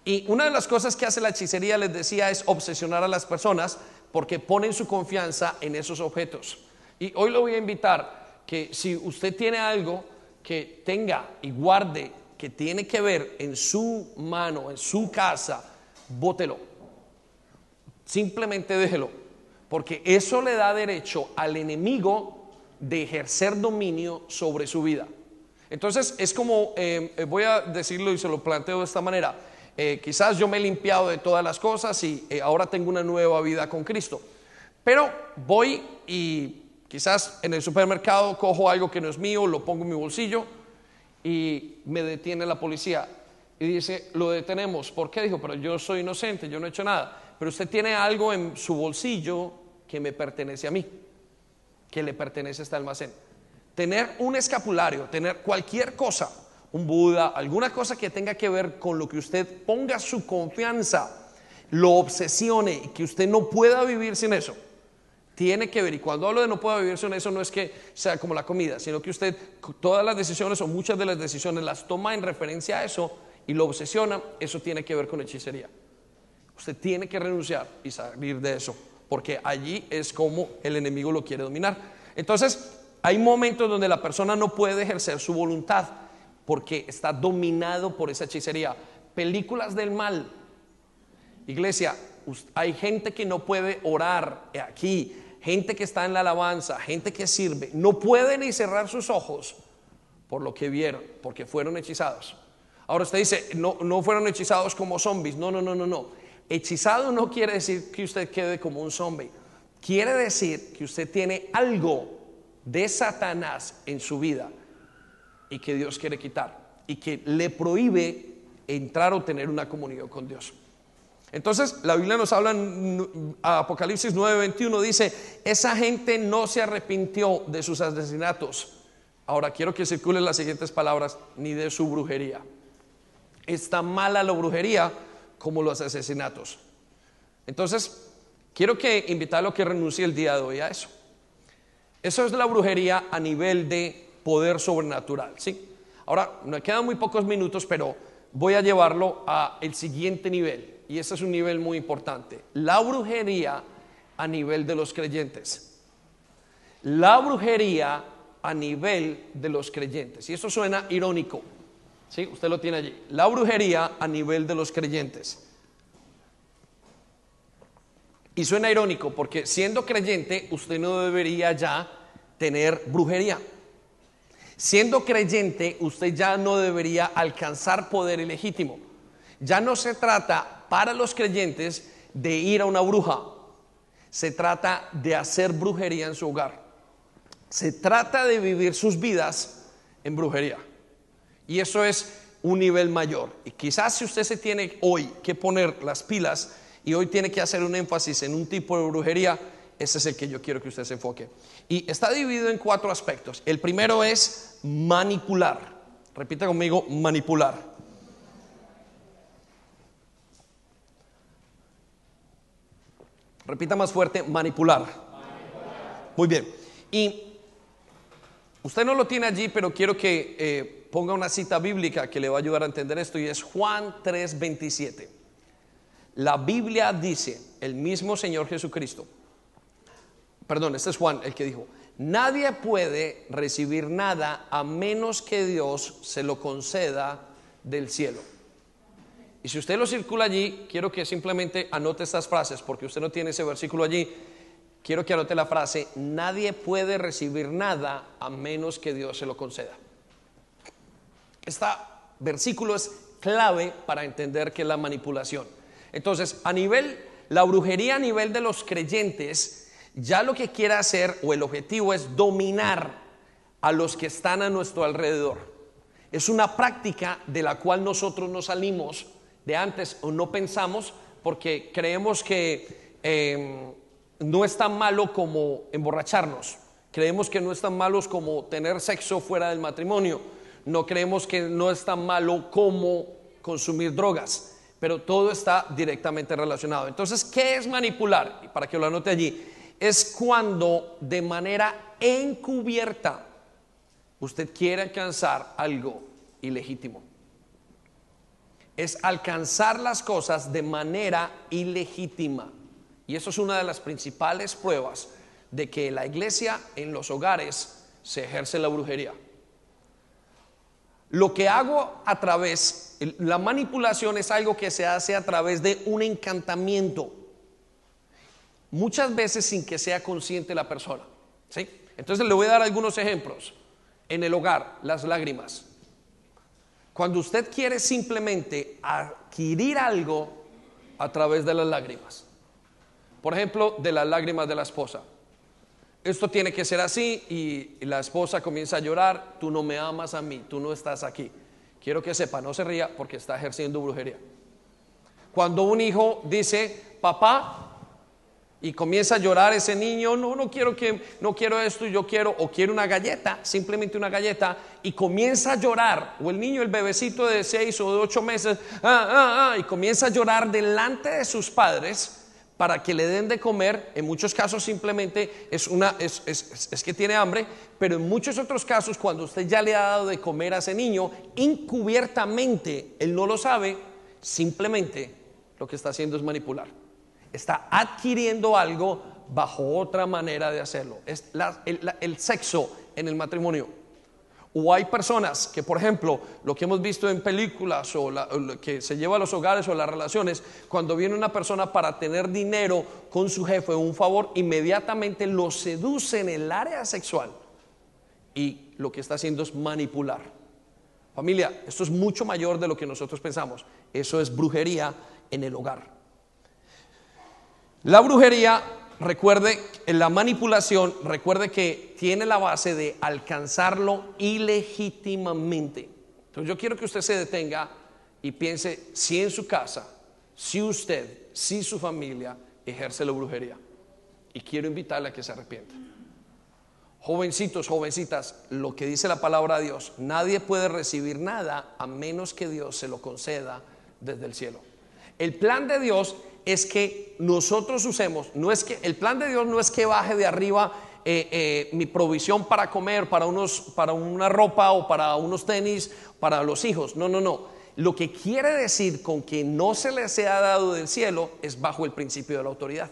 Y una de las cosas que hace la hechicería, les decía, es obsesionar a las personas porque ponen su confianza en esos objetos. Y hoy lo voy a invitar que si usted tiene algo que tenga y guarde que tiene que ver en su mano, en su casa, bótelo Simplemente déjelo, porque eso le da derecho al enemigo de ejercer dominio sobre su vida. Entonces es como, eh, eh, voy a decirlo y se lo planteo de esta manera, eh, quizás yo me he limpiado de todas las cosas y ahora tengo una nueva vida con Cristo, pero voy y quizás en el supermercado cojo algo que no es mío, lo pongo en mi bolsillo y me detiene la policía y dice, lo detenemos. ¿Por qué? Dijo, pero yo soy inocente, yo no he hecho nada pero usted tiene algo en su bolsillo que me pertenece a mí, que le pertenece a este almacén. Tener un escapulario, tener cualquier cosa, un Buda, alguna cosa que tenga que ver con lo que usted ponga su confianza, lo obsesione y que usted no pueda vivir sin eso, Tiene que ver, y cuando hablo de no puedo vivir sin eso, no es que sea como la comida, sino que usted todas las decisiones o muchas de las decisiones las toma en referencia a eso y lo obsesiona, eso tiene que ver con hechicería. Usted tiene que renunciar y salir de eso, porque allí es como el enemigo lo quiere dominar. Entonces, hay momentos donde la persona no puede ejercer su voluntad porque está dominado por esa hechicería. Películas del mal. Iglesia, hay gente que no puede orar aquí, gente que está en la alabanza, gente que sirve, no pueden ni cerrar sus ojos por lo que vieron, porque fueron hechizados. Ahora usted dice, no, no fueron hechizados como zombies. No, no, no, no, no. Hechizado no quiere decir que usted quede como un zombie. Quiere decir que usted tiene algo de Satanás en su vida y que Dios quiere quitar y que le prohíbe entrar o tener una comunión con Dios. Entonces, la Biblia nos habla en Apocalipsis 9:21, dice, esa gente no se arrepintió de sus asesinatos. Ahora quiero que circulen las siguientes palabras, ni de su brujería. Está mala la brujería como los asesinatos. Entonces, quiero que invitarlo a que renuncie el día de hoy a eso. Eso es la brujería a nivel de poder sobrenatural, ¿sí? Ahora, me quedan muy pocos minutos, pero voy a llevarlo a el siguiente nivel y ese es un nivel muy importante, la brujería a nivel de los creyentes. La brujería a nivel de los creyentes. Y eso suena irónico. ¿Sí? Usted lo tiene allí. La brujería a nivel de los creyentes. Y suena irónico porque siendo creyente usted no debería ya tener brujería. Siendo creyente usted ya no debería alcanzar poder ilegítimo. Ya no se trata para los creyentes de ir a una bruja. Se trata de hacer brujería en su hogar. Se trata de vivir sus vidas en brujería. Y eso es un nivel mayor. Y quizás si usted se tiene hoy que poner las pilas y hoy tiene que hacer un énfasis en un tipo de brujería, ese es el que yo quiero que usted se enfoque. Y está dividido en cuatro aspectos. El primero es manipular. Repita conmigo, manipular. Repita más fuerte, manipular. Muy bien. Y usted no lo tiene allí, pero quiero que eh, ponga una cita bíblica que le va a ayudar a entender esto y es Juan 3:27. La Biblia dice, el mismo Señor Jesucristo, perdón, este es Juan el que dijo, nadie puede recibir nada a menos que Dios se lo conceda del cielo. Y si usted lo circula allí, quiero que simplemente anote estas frases, porque usted no tiene ese versículo allí. Quiero que anote la frase, nadie puede recibir nada a menos que Dios se lo conceda. Este versículo es clave para entender que es la manipulación. Entonces, a nivel, la brujería a nivel de los creyentes, ya lo que quiere hacer o el objetivo es dominar a los que están a nuestro alrededor. Es una práctica de la cual nosotros no salimos de antes o no pensamos porque creemos que em, no es tan malo como emborracharnos. Creemos que no es tan malo como tener sexo fuera del matrimonio. No creemos que no es tan malo como consumir drogas. Pero todo está directamente relacionado. Entonces, ¿qué es manipular? Para que lo anote allí, es cuando de manera encubierta usted quiere alcanzar algo ilegítimo es alcanzar las cosas de manera ilegítima. Y eso es una de las principales pruebas de que la iglesia en los hogares se ejerce la brujería. Lo que hago a través, la manipulación es algo que se hace a través de un encantamiento, muchas veces sin que sea consciente la persona. ¿sí? Entonces le voy a dar algunos ejemplos. En el hogar, las lágrimas. Cuando usted quiere simplemente adquirir algo a través de las lágrimas. Por ejemplo, de las lágrimas de la esposa. Esto tiene que ser así y la esposa comienza a llorar, tú no me amas a mí, tú no estás aquí. Quiero que sepa, no se ría porque está ejerciendo brujería. Cuando un hijo dice, papá, y comienza a llorar ese niño, no, no quiero que, no quiero esto, yo quiero, o quiero una galleta, simplemente una galleta, y comienza a llorar, o el niño, el bebecito de seis o de ocho meses, ah, ah, ah, y comienza a llorar delante de sus padres, para que le den de comer, en muchos casos simplemente es, una, que tiene hambre, pero en muchos otros casos cuando usted ya le ha dado de comer a ese niño, encubiertamente, él no lo sabe, simplemente lo que está haciendo es manipular. Está adquiriendo algo bajo otra manera de hacerlo. Es el sexo en el matrimonio. O hay personas que, por ejemplo, lo que hemos visto en películas o, lo que se lleva a los hogares o las relaciones, cuando viene una persona para tener dinero con su jefe un favor, inmediatamente lo seduce en el área sexual y lo que está haciendo es manipular. Familia, esto es mucho mayor de lo que nosotros pensamos. Eso es brujería en el hogar. La brujería recuerde, la manipulación, recuerde que tiene la base de alcanzarlo ilegítimamente. Entonces yo quiero que usted se detenga y piense si en su casa, si usted, si su familia ejerce la brujería. Y quiero invitarle a que se arrepienta. Jovencitos, jovencitas, lo que dice la palabra de Dios, nadie puede recibir nada a menos que Dios se lo conceda desde el cielo. El plan de Dios es que nosotros usemos, no es que el plan de Dios no es que baje de arriba eh, eh, mi provisión para comer, para, unos, para una ropa o para unos tenis, para los hijos. No, no, no. Lo que quiere decir con que no se les ha dado del cielo es bajo el principio de la autoridad.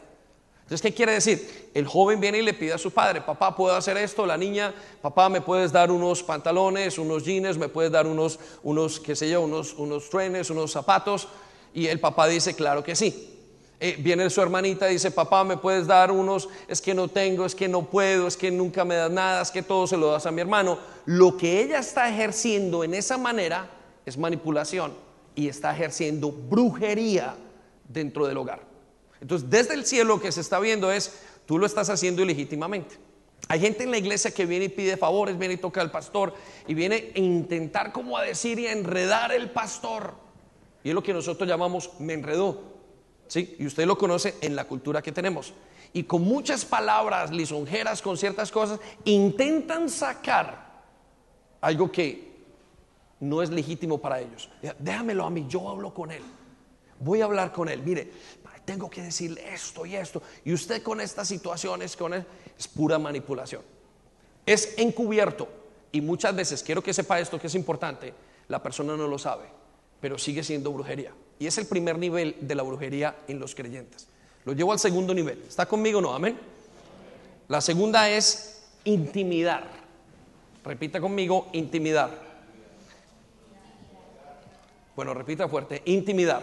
Entonces, ¿qué quiere decir? El joven viene y le pide a su padre, papá, ¿puedo hacer esto? La niña, papá, ¿me puedes dar unos pantalones, unos jeans, me puedes dar unos, unos qué sé yo, unos, unos trenes, unos zapatos? Y el papá dice, claro que sí. Eh, viene su hermanita y dice, papá, ¿me puedes dar unos? Es que no tengo, es que no puedo, es que nunca me das nada, es que todo se lo das a mi hermano. Lo que ella está ejerciendo en esa manera es manipulación y está ejerciendo brujería dentro del hogar. Entonces, desde el cielo lo que se está viendo es, tú lo estás haciendo ilegítimamente. Hay gente en la iglesia que viene y pide favores, viene y toca al pastor y viene a intentar como a decir y a enredar el pastor. Y es lo que nosotros llamamos me enredó. ¿Sí? Y usted lo conoce en la cultura que tenemos. Y con muchas palabras lisonjeras, con ciertas cosas, intentan sacar algo que no es legítimo para ellos. Déjamelo a mí, yo hablo con él. Voy a hablar con él. Mire, tengo que decirle esto y esto. Y usted con estas situaciones, con él, es pura manipulación. Es encubierto. Y muchas veces, quiero que sepa esto que es importante, la persona no lo sabe, pero sigue siendo brujería. Y es el primer nivel de la brujería en los creyentes. Lo llevo al segundo nivel. ¿Está conmigo no? Amén. La segunda es intimidar. Repita conmigo, intimidar. Bueno, repita fuerte, intimidar.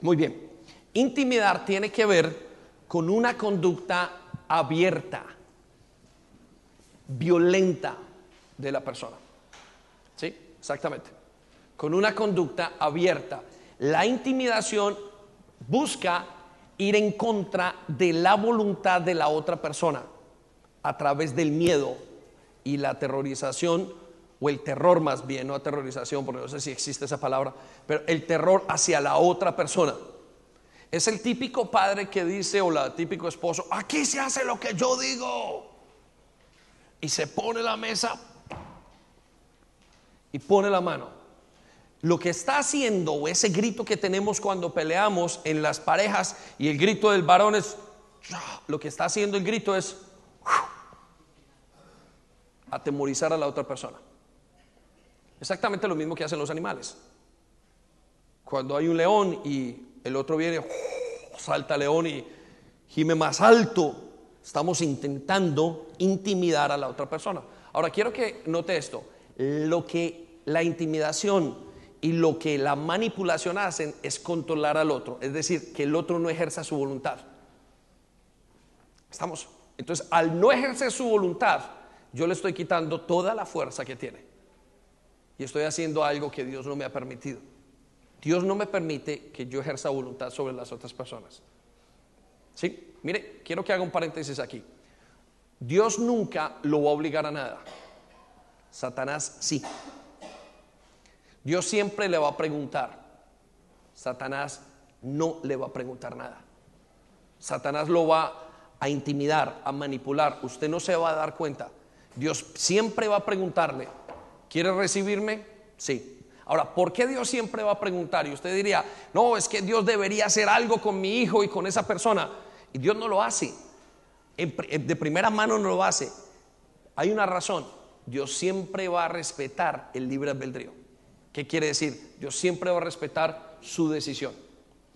Muy bien. Intimidar tiene que ver con una conducta abierta, violenta de la persona. ¿Sí? Exactamente con una conducta abierta. La intimidación busca ir en contra de la voluntad de la otra persona a través del miedo y la aterrorización o el terror más bien, no aterrorización, porque no sé si existe esa palabra, pero el terror hacia la otra persona. Es el típico padre que dice, o la típico esposo, aquí se hace lo que yo digo. Y se pone la mesa y pone la mano lo que está haciendo, ese grito que tenemos cuando peleamos en las parejas, y el grito del varón es, lo que está haciendo el grito es atemorizar a la otra persona. Exactamente lo mismo que hacen los animales. Cuando hay un león y el otro viene, salta león y gime más alto, estamos intentando intimidar a la otra persona. Ahora quiero que note esto, lo que la intimidación y lo que la manipulación hacen es controlar al otro, es decir, que el otro no ejerza su voluntad. ¿Estamos? Entonces, al no ejercer su voluntad, yo le estoy quitando toda la fuerza que tiene. Y estoy haciendo algo que Dios no me ha permitido. Dios no me permite que yo ejerza voluntad sobre las otras personas. ¿Sí? Mire, quiero que haga un paréntesis aquí. Dios nunca lo va a obligar a nada. Satanás sí. Dios siempre le va a preguntar. Satanás no le va a preguntar nada. Satanás lo va a intimidar, a manipular. Usted no se va a dar cuenta. Dios siempre va a preguntarle, ¿quiere recibirme? Sí. Ahora, ¿por qué Dios siempre va a preguntar? Y usted diría, no, es que Dios debería hacer algo con mi hijo y con esa persona. Y Dios no lo hace. De primera mano no lo hace. Hay una razón. Dios siempre va a respetar el libre albedrío. ¿Qué quiere decir? Dios siempre va a respetar su decisión.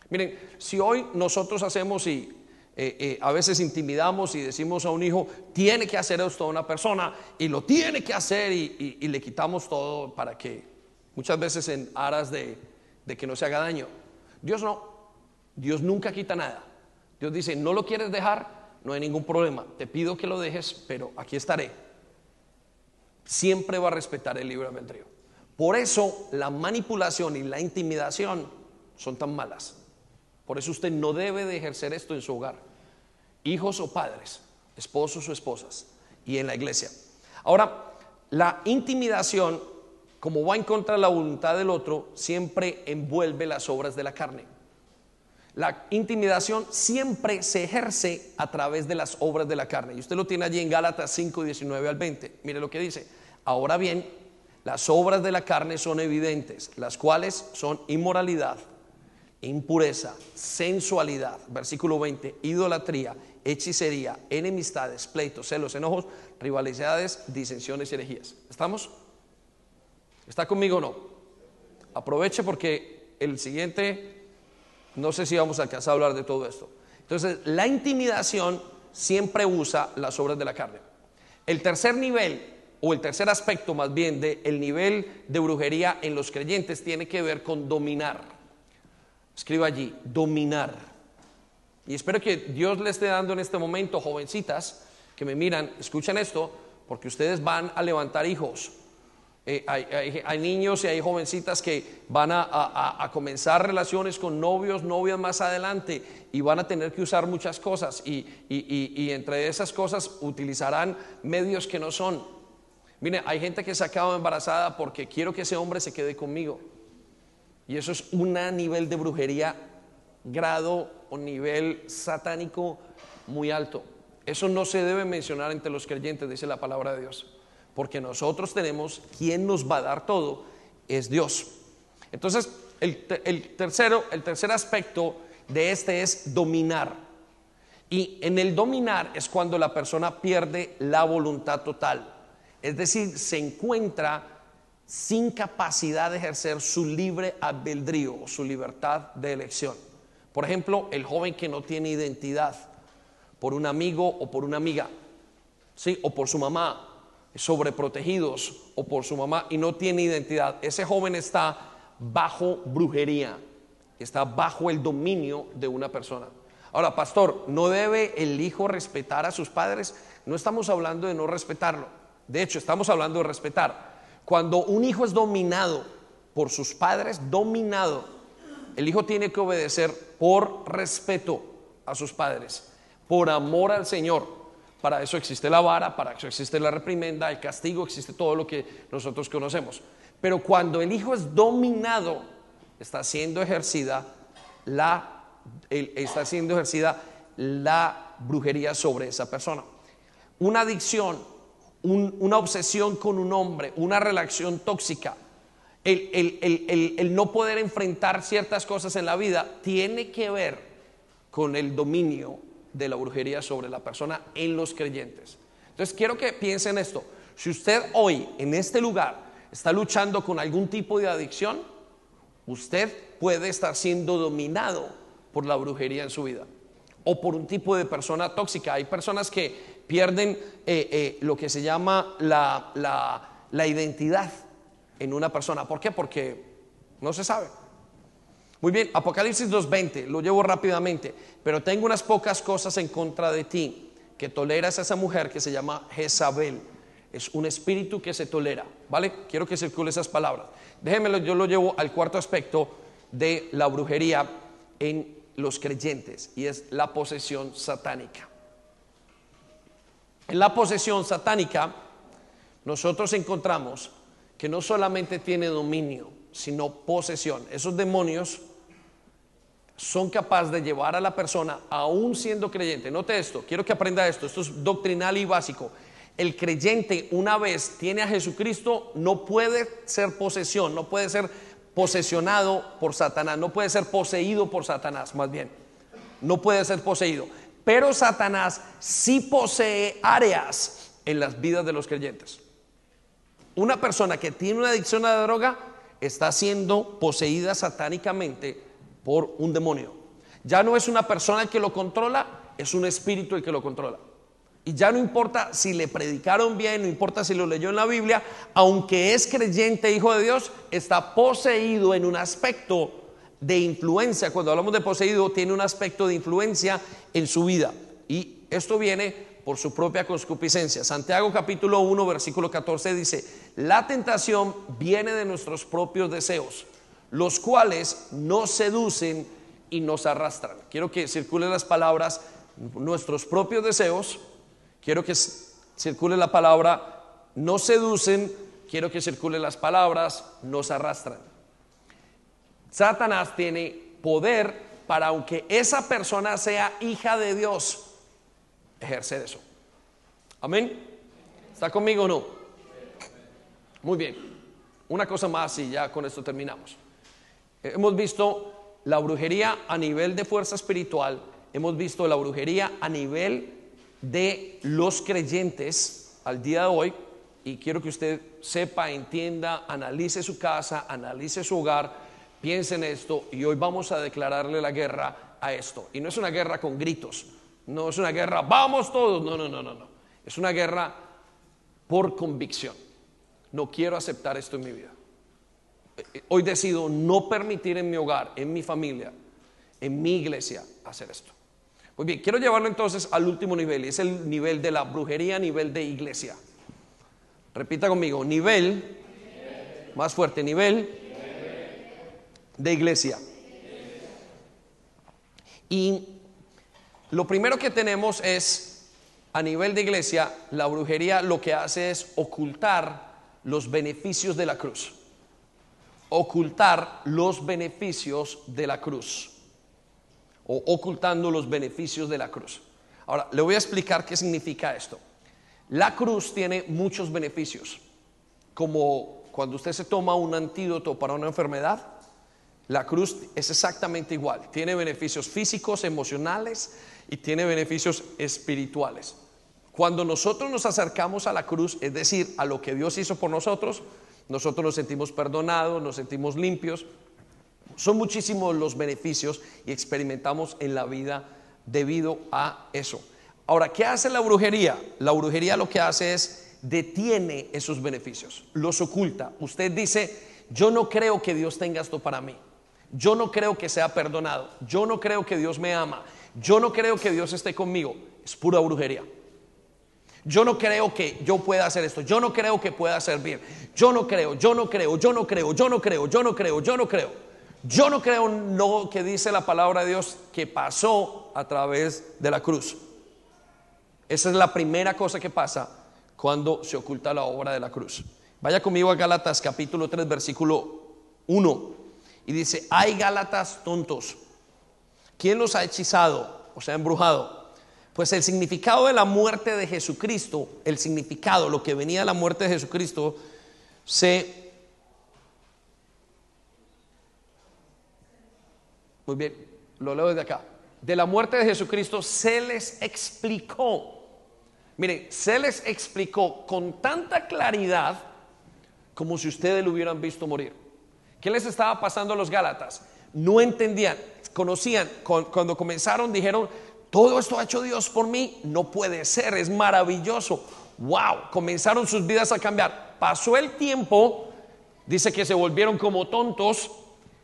Miren, si hoy nosotros hacemos y eh, eh, a veces intimidamos y decimos a un hijo, tiene que hacer esto a una persona y lo tiene que hacer y, le quitamos todo para que, muchas veces en aras de, de que no se haga daño. Dios no, Dios nunca quita nada. Dios dice, no lo quieres dejar, no hay ningún problema, te pido que lo dejes, pero aquí estaré. Siempre va a respetar el libre albedrío. Por eso la manipulación y la intimidación son tan malas. Por eso usted no debe de ejercer esto en su hogar. Hijos o padres, esposos o esposas y en la iglesia. Ahora, la intimidación, como va en contra de la voluntad del otro, siempre envuelve las obras de la carne. La intimidación siempre se ejerce a través de las obras de la carne. Y usted lo tiene allí en Gálatas 5, 19 al 20. Mire lo que dice. Ahora bien, las obras de la carne son evidentes, las cuales son inmoralidad, impureza, sensualidad, versículo 20, idolatría, hechicería, enemistades, pleitos, celos, enojos, rivalidades, disensiones y herejías. ¿Estamos? ¿Está conmigo o no? Aproveche porque el siguiente, no sé si vamos a alcanzar a hablar de todo esto. Entonces, la intimidación siempre usa las obras de la carne. El tercer nivel, o el tercer aspecto más bien del nivel de brujería en los creyentes tiene que ver con dominar. Escriba allí, dominar. Y espero que Dios le esté dando en este momento, jovencitas que me miran, escuchen esto, porque ustedes van a levantar hijos. Eh, hay, niños y hay jovencitas que van a, comenzar relaciones con novios, novias más adelante y van a tener que usar muchas cosas y entre esas cosas utilizarán medios que no son. Mire, hay gente que se acaba embarazada porque quiero que ese hombre se quede conmigo. Y eso es un nivel de brujería, grado o nivel satánico muy alto. Eso no se debe mencionar entre los creyentes, dice la palabra de Dios. Porque nosotros tenemos quien nos va a dar todo, es Dios. Entonces, el, tercero, el tercer aspecto de este es dominar. Y en el dominar es cuando la persona pierde la voluntad total. Es decir, se encuentra sin capacidad de ejercer su libre albedrío, su libertad de elección. Por ejemplo, el joven que no tiene identidad por un amigo o por una amiga, ¿sí? o por su mamá, sobreprotegidos o por su mamá y no tiene identidad. Ese joven está bajo brujería, está bajo el dominio de una persona. Ahora, pastor, ¿no debe el hijo respetar a sus padres? No estamos hablando de no respetarlo. De hecho, estamos hablando de respetar. Cuando un hijo es dominado por sus padres, dominado, el hijo tiene que obedecer por respeto a sus padres, por amor al Señor. Para eso existe la vara, para eso existe la reprimenda, el castigo, existe todo lo que nosotros conocemos. Pero cuando el hijo es dominado, está siendo ejercida la, está siendo ejercida la brujería sobre esa persona. Una adicción una obsesión con un hombre, una relación tóxica, el, no poder enfrentar ciertas cosas en la vida, tiene que ver con el dominio de la brujería sobre la persona en los creyentes. Entonces quiero que piensen esto. Si usted hoy en este lugar está luchando con algún tipo de adicción, usted puede estar siendo dominado por la brujería en su vida o por un tipo de persona tóxica. Hay personas que pierden eh, eh, lo que se llama la, la identidad en una persona. ¿Por qué? Porque no se sabe. Muy bien, Apocalipsis 2.20, lo llevo rápidamente, pero tengo unas pocas cosas en contra de ti, que toleras a esa mujer que se llama Jezabel. Es un espíritu que se tolera, ¿vale? Quiero que circule esas palabras. Déjenmelo, yo lo llevo al cuarto aspecto de la brujería en los creyentes, y es la posesión satánica. En la posesión satánica, nosotros encontramos que no solamente tiene dominio, sino posesión. Esos demonios son capaces de llevar a la persona, aún siendo creyente. Note esto, quiero que aprenda esto, esto es doctrinal y básico. el creyente una vez tiene a Jesucristo, no puede ser posesión, no puede ser posesionado por Satanás, no puede ser poseído por Satanás, más bien, no puede ser poseído. Pero Satanás sí posee áreas en las vidas de los creyentes. Una persona que tiene una adicción a la droga está siendo poseída satánicamente por un demonio. Ya no es una persona que lo controla, es un espíritu el que lo controla. Y ya no importa si le predicaron bien, no importa si lo leyó en la Biblia, aunque es creyente, hijo de Dios, está poseído en un aspecto de influencia. Cuando hablamos de poseído, tiene un aspecto de influencia en su vida. Y esto viene por su propia concupiscencia. Santiago capítulo 1, versículo 14 dice, la tentación viene de nuestros propios deseos, los cuales nos seducen y nos arrastran. Quiero que circulen las palabras, nuestros propios deseos, quiero que circule la palabra, nos seducen, quiero que circulen las palabras, nos arrastran. Satanás tiene poder para, aunque esa persona sea hija de Dios, ejercer eso. Amén. ¿Está conmigo o no? Muy bien. Una cosa más y ya con esto terminamos. Hemos visto la brujería a nivel de fuerza espiritual, hemos visto la brujería a nivel de los creyentes al día de hoy y quiero que usted sepa, entienda, analice su casa, analice su hogar, piense en esto y hoy vamos a declararle la guerra a esto. Y no es una guerra con gritos, no es una guerra, vamos todos, no, no, no, no, no. Es una guerra por convicción. No quiero aceptar esto en mi vida. Hoy decido no permitir en mi hogar, en mi familia, en mi iglesia hacer esto. Muy bien, quiero llevarlo entonces al último nivel, y es el nivel de la brujería nivel de iglesia. Repita conmigo, nivel, más fuerte, nivel de iglesia. Y lo primero que tenemos es, a nivel de iglesia, la brujería lo que hace es ocultar los beneficios de la cruz ocultar los beneficios de la cruz o ocultando los beneficios de la cruz. Ahora, le voy a explicar qué significa esto. La cruz tiene muchos beneficios, como cuando usted se toma un antídoto para una enfermedad, la cruz es exactamente igual. Tiene beneficios físicos, emocionales y tiene beneficios espirituales. Cuando nosotros nos acercamos a la cruz, es decir, a lo que Dios hizo por nosotros, nosotros nos sentimos perdonados, nos sentimos limpios. Son muchísimos los beneficios y experimentamos en la vida debido a eso. Ahora, ¿qué hace la brujería? La brujería lo que hace es detiene esos beneficios, los oculta. Usted dice, yo no creo que Dios tenga esto para mí. Yo no creo que sea perdonado. Yo no creo que Dios me ama. Yo no creo que Dios esté conmigo. Es pura brujería. Yo no creo que yo pueda hacer esto. Yo no creo que pueda servir. Yo no creo, yo no creo, yo no creo, yo no creo, yo no creo, yo no creo. Yo no creo lo que dice la palabra de Dios que pasó a través de la cruz. Esa es la primera cosa que pasa cuando se oculta la obra de la cruz. Vaya conmigo a Gálatas capítulo 3 versículo 1 y dice, hay Gálatas tontos. ¿Quién los ha hechizado? O sea, embrujado pues el significado de la muerte de Jesucristo, el significado, lo que venía de la muerte de Jesucristo, se... Muy bien, lo leo desde acá. De la muerte de Jesucristo se les explicó. Miren, se les explicó con tanta claridad como si ustedes lo hubieran visto morir. ¿Qué les estaba pasando a los Gálatas? No entendían, conocían, cuando comenzaron dijeron, todo esto ha hecho Dios por mí, no puede ser, es maravilloso. Wow, comenzaron sus vidas a cambiar. Pasó el tiempo, dice que se volvieron como tontos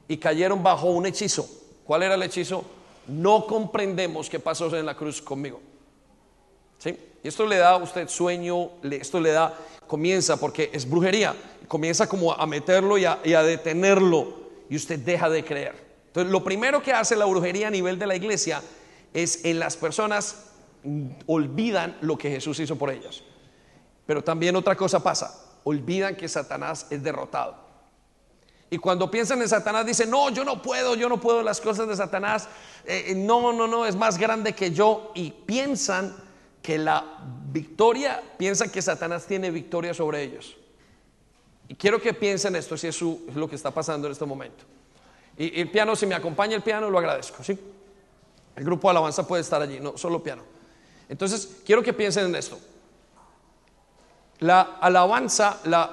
y cayeron bajo un hechizo. ¿Cuál era el hechizo? No comprendemos qué pasó en la cruz conmigo. ¿Sí? Y esto le da a usted sueño, esto le da, comienza porque es brujería, comienza como a meterlo y a, detenerlo y usted deja de creer. Entonces, lo primero que hace la brujería a nivel de la iglesia es en las personas olvidan lo que Jesús hizo por ellas. Pero también otra cosa pasa, olvidan que Satanás es derrotado. Y cuando piensan en Satanás dicen, no, yo no puedo, yo no puedo las cosas de Satanás, eh, eh, no, no, no, es más grande que yo. Y piensan que la victoria, piensan que Satanás tiene victoria sobre ellos. Y quiero que piensen esto, si es, lo que está pasando en este momento. Y, el piano, si me acompaña el piano, lo agradezco. ¿sí? El grupo de alabanza puede estar allí, no solo piano. Entonces, quiero que piensen en esto. La alabanza, la,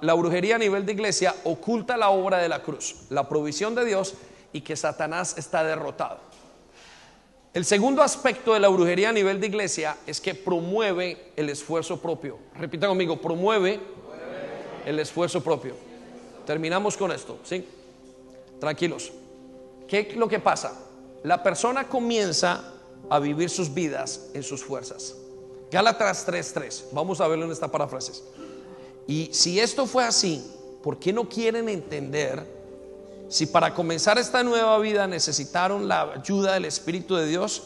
la, brujería a nivel de iglesia oculta la obra de la cruz, la provisión de Dios y que Satanás está derrotado. El segundo aspecto de la brujería a nivel de iglesia es que promueve el esfuerzo propio. Repita conmigo, promueve el esfuerzo propio. Terminamos con esto, ¿sí? Tranquilos. ¿Qué es lo que pasa? La persona comienza a vivir sus vidas en sus fuerzas. Gálatas 3:3. Vamos a verlo en esta paráfrasis. Y si esto fue así, ¿por qué no quieren entender si para comenzar esta nueva vida necesitaron la ayuda del Espíritu de Dios?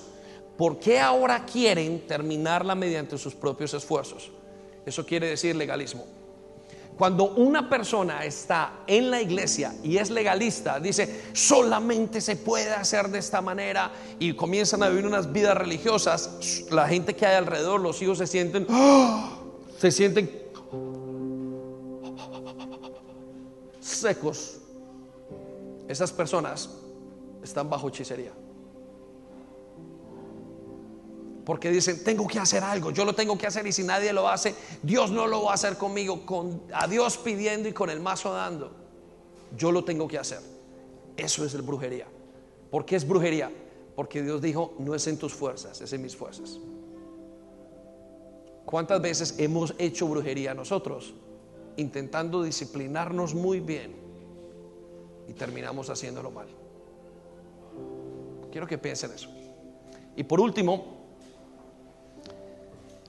¿Por qué ahora quieren terminarla mediante sus propios esfuerzos? Eso quiere decir legalismo. Cuando una persona está en la iglesia y es legalista, dice, solamente se puede hacer de esta manera y comienzan a vivir unas vidas religiosas, la gente que hay alrededor, los hijos se sienten, se sienten secos. Esas personas están bajo hechicería. Porque dicen, tengo que hacer algo, yo lo tengo que hacer y si nadie lo hace, Dios no lo va a hacer conmigo, con a Dios pidiendo y con el mazo dando. Yo lo tengo que hacer. Eso es el brujería. ¿Por qué es brujería? Porque Dios dijo, no es en tus fuerzas, es en mis fuerzas. ¿Cuántas veces hemos hecho brujería nosotros? Intentando disciplinarnos muy bien y terminamos haciéndolo mal. Quiero que piensen eso. Y por último,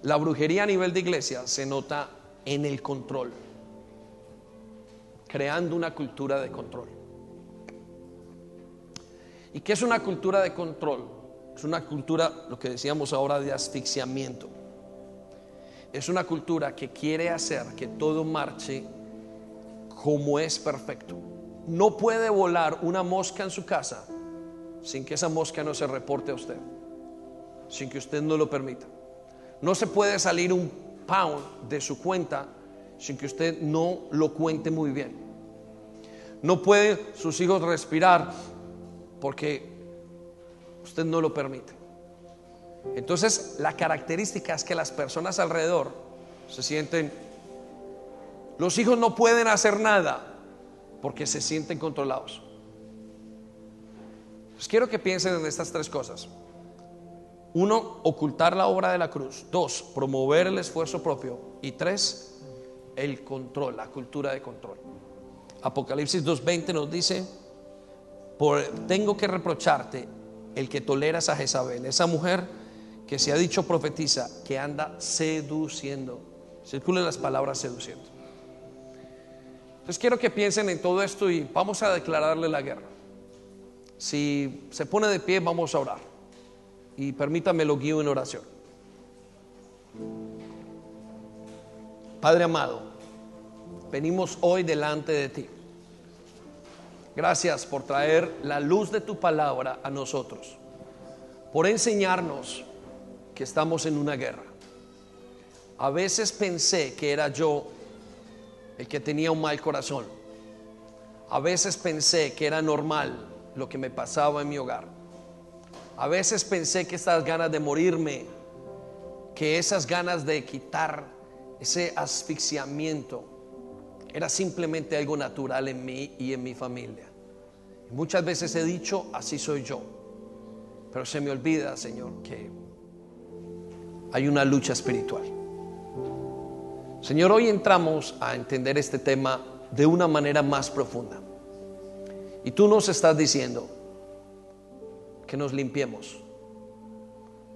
la brujería a nivel de iglesia se nota en el control, creando una cultura de control. ¿Y qué es una cultura de control? Es una cultura, lo que decíamos ahora, de asfixiamiento. Es una cultura que quiere hacer que todo marche como es perfecto. No puede volar una mosca en su casa sin que esa mosca no se reporte a usted, sin que usted no lo permita. No se puede salir un pound de su cuenta sin que usted no lo cuente muy bien. No puede sus hijos respirar porque usted no lo permite. Entonces, la característica es que las personas alrededor se sienten, los hijos no pueden hacer nada porque se sienten controlados. Pues quiero que piensen en estas tres cosas. Uno, ocultar la obra de la cruz. Dos, promover el esfuerzo propio. Y tres, el control, la cultura de control. Apocalipsis 2.20 nos dice, por, tengo que reprocharte el que toleras a Jezabel, esa mujer que se ha dicho profetiza, que anda seduciendo. Circulen las palabras seduciendo. Entonces quiero que piensen en todo esto y vamos a declararle la guerra. Si se pone de pie, vamos a orar y permítame lo guío en oración. Padre amado, venimos hoy delante de ti. Gracias por traer la luz de tu palabra a nosotros, por enseñarnos que estamos en una guerra. A veces pensé que era yo el que tenía un mal corazón. A veces pensé que era normal lo que me pasaba en mi hogar. A veces pensé que estas ganas de morirme, que esas ganas de quitar ese asfixiamiento, era simplemente algo natural en mí y en mi familia. muchas veces he dicho, así soy yo. Pero se me olvida, Señor, que hay una lucha espiritual. Señor, hoy entramos a entender este tema de una manera más profunda. Y tú nos estás diciendo, que nos limpiemos.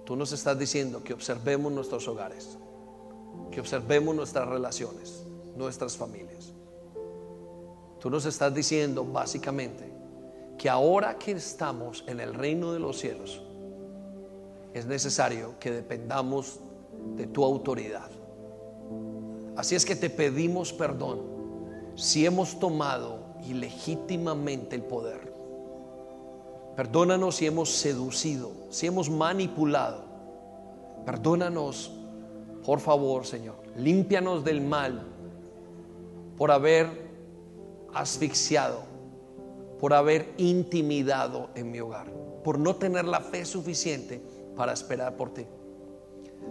Tú nos estás diciendo que observemos nuestros hogares, que observemos nuestras relaciones, nuestras familias. Tú nos estás diciendo básicamente que ahora que estamos en el reino de los cielos, es necesario que dependamos de tu autoridad. Así es que te pedimos perdón si hemos tomado ilegítimamente el poder Perdónanos si hemos seducido, si hemos manipulado Perdónanos, por favor, Señor. Límpianos del mal por haber asfixiado, por haber intimidado en mi hogar, por no tener la fe suficiente para esperar por ti.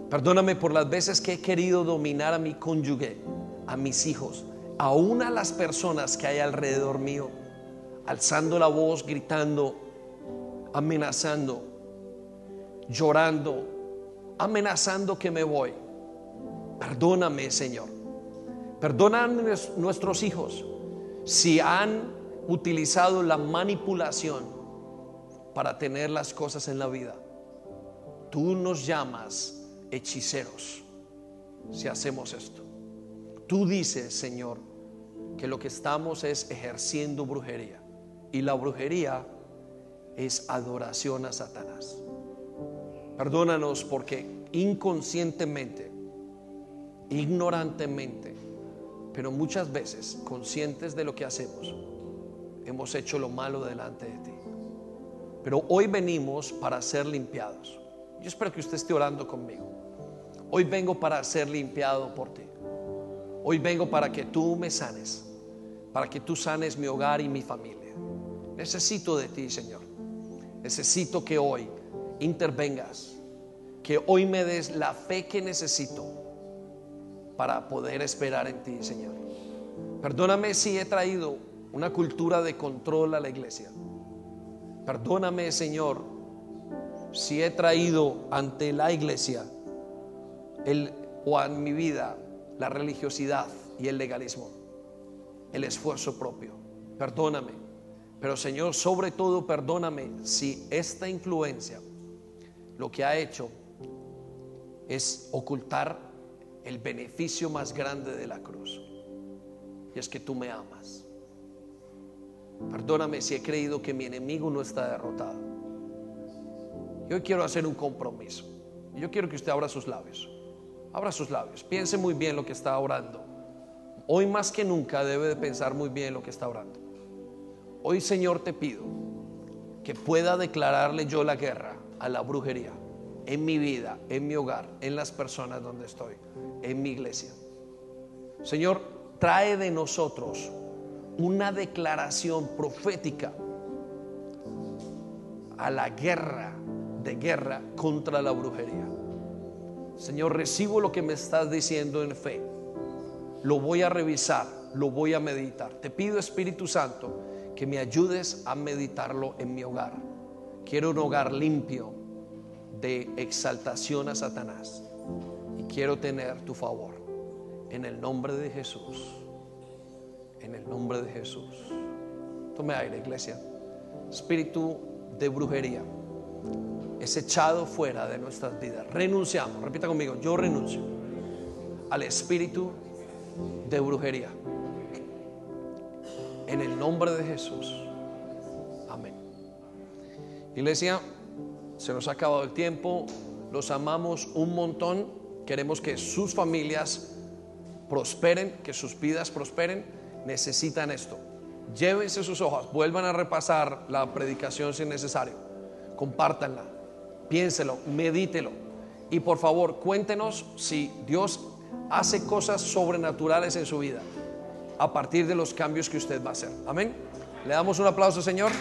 Perdóname por las veces que he querido dominar a mi cónyuge, a mis hijos, aún a las personas que hay alrededor mío, alzando la voz, gritando, amenazando, llorando, amenazando que me voy. Perdóname, Señor. Perdóname nuestros hijos si han utilizado la manipulación para tener las cosas en la vida. Tú nos llamas hechiceros si hacemos esto. Tú dices, Señor, que lo que estamos es ejerciendo brujería. Y la brujería es adoración a Satanás. Perdónanos porque inconscientemente, ignorantemente, pero muchas veces conscientes de lo que hacemos, hemos hecho lo malo delante de ti. Pero hoy venimos para ser limpiados. Yo espero que usted esté orando conmigo. Hoy vengo para ser limpiado por ti. Hoy vengo para que tú me sanes, para que tú sanes mi hogar y mi familia. Necesito de ti, Señor. Necesito que hoy intervengas, que hoy me des la fe que necesito para poder esperar en ti, Señor. Perdóname si he traído una cultura de control a la iglesia. Perdóname, Señor, si he traído ante la iglesia el, o en mi vida la religiosidad y el legalismo, el esfuerzo propio. Perdóname. Pero Señor, sobre todo perdóname si esta influencia lo que ha hecho es ocultar el beneficio más grande de la cruz. Y es que tú me amas. Perdóname si he creído que mi enemigo no está derrotado. Yo quiero hacer un compromiso. Yo quiero que usted abra sus labios. Abra sus labios. Piense muy bien lo que está orando. Hoy más que nunca debe de pensar muy bien lo que está orando. Hoy Señor te pido que pueda declararle yo la guerra a la brujería en mi vida, en mi hogar, en las personas donde estoy, en mi iglesia. Señor, trae de nosotros una declaración profética a la guerra de guerra contra la brujería. Señor, recibo lo que me estás diciendo en fe. Lo voy a revisar, lo voy a meditar. Te pido, Espíritu Santo, que me ayudes a meditarlo en mi hogar. Quiero un hogar limpio de exaltación a Satanás. Y quiero tener tu favor. En el nombre de Jesús. En el nombre de Jesús. Tome aire, iglesia. Espíritu de brujería es echado fuera de nuestras vidas. Renunciamos, repita conmigo, yo renuncio al espíritu de brujería. En el nombre de Jesús. Amén. Iglesia, se nos ha acabado el tiempo, los amamos un montón, queremos que sus familias prosperen, que sus vidas prosperen, necesitan esto. Llévense sus hojas, vuelvan a repasar la predicación si es necesario, compártanla, piénselo, medítelo. Y por favor, cuéntenos si Dios hace cosas sobrenaturales en su vida a partir de los cambios que usted va a hacer. Amén. Le damos un aplauso, Señor.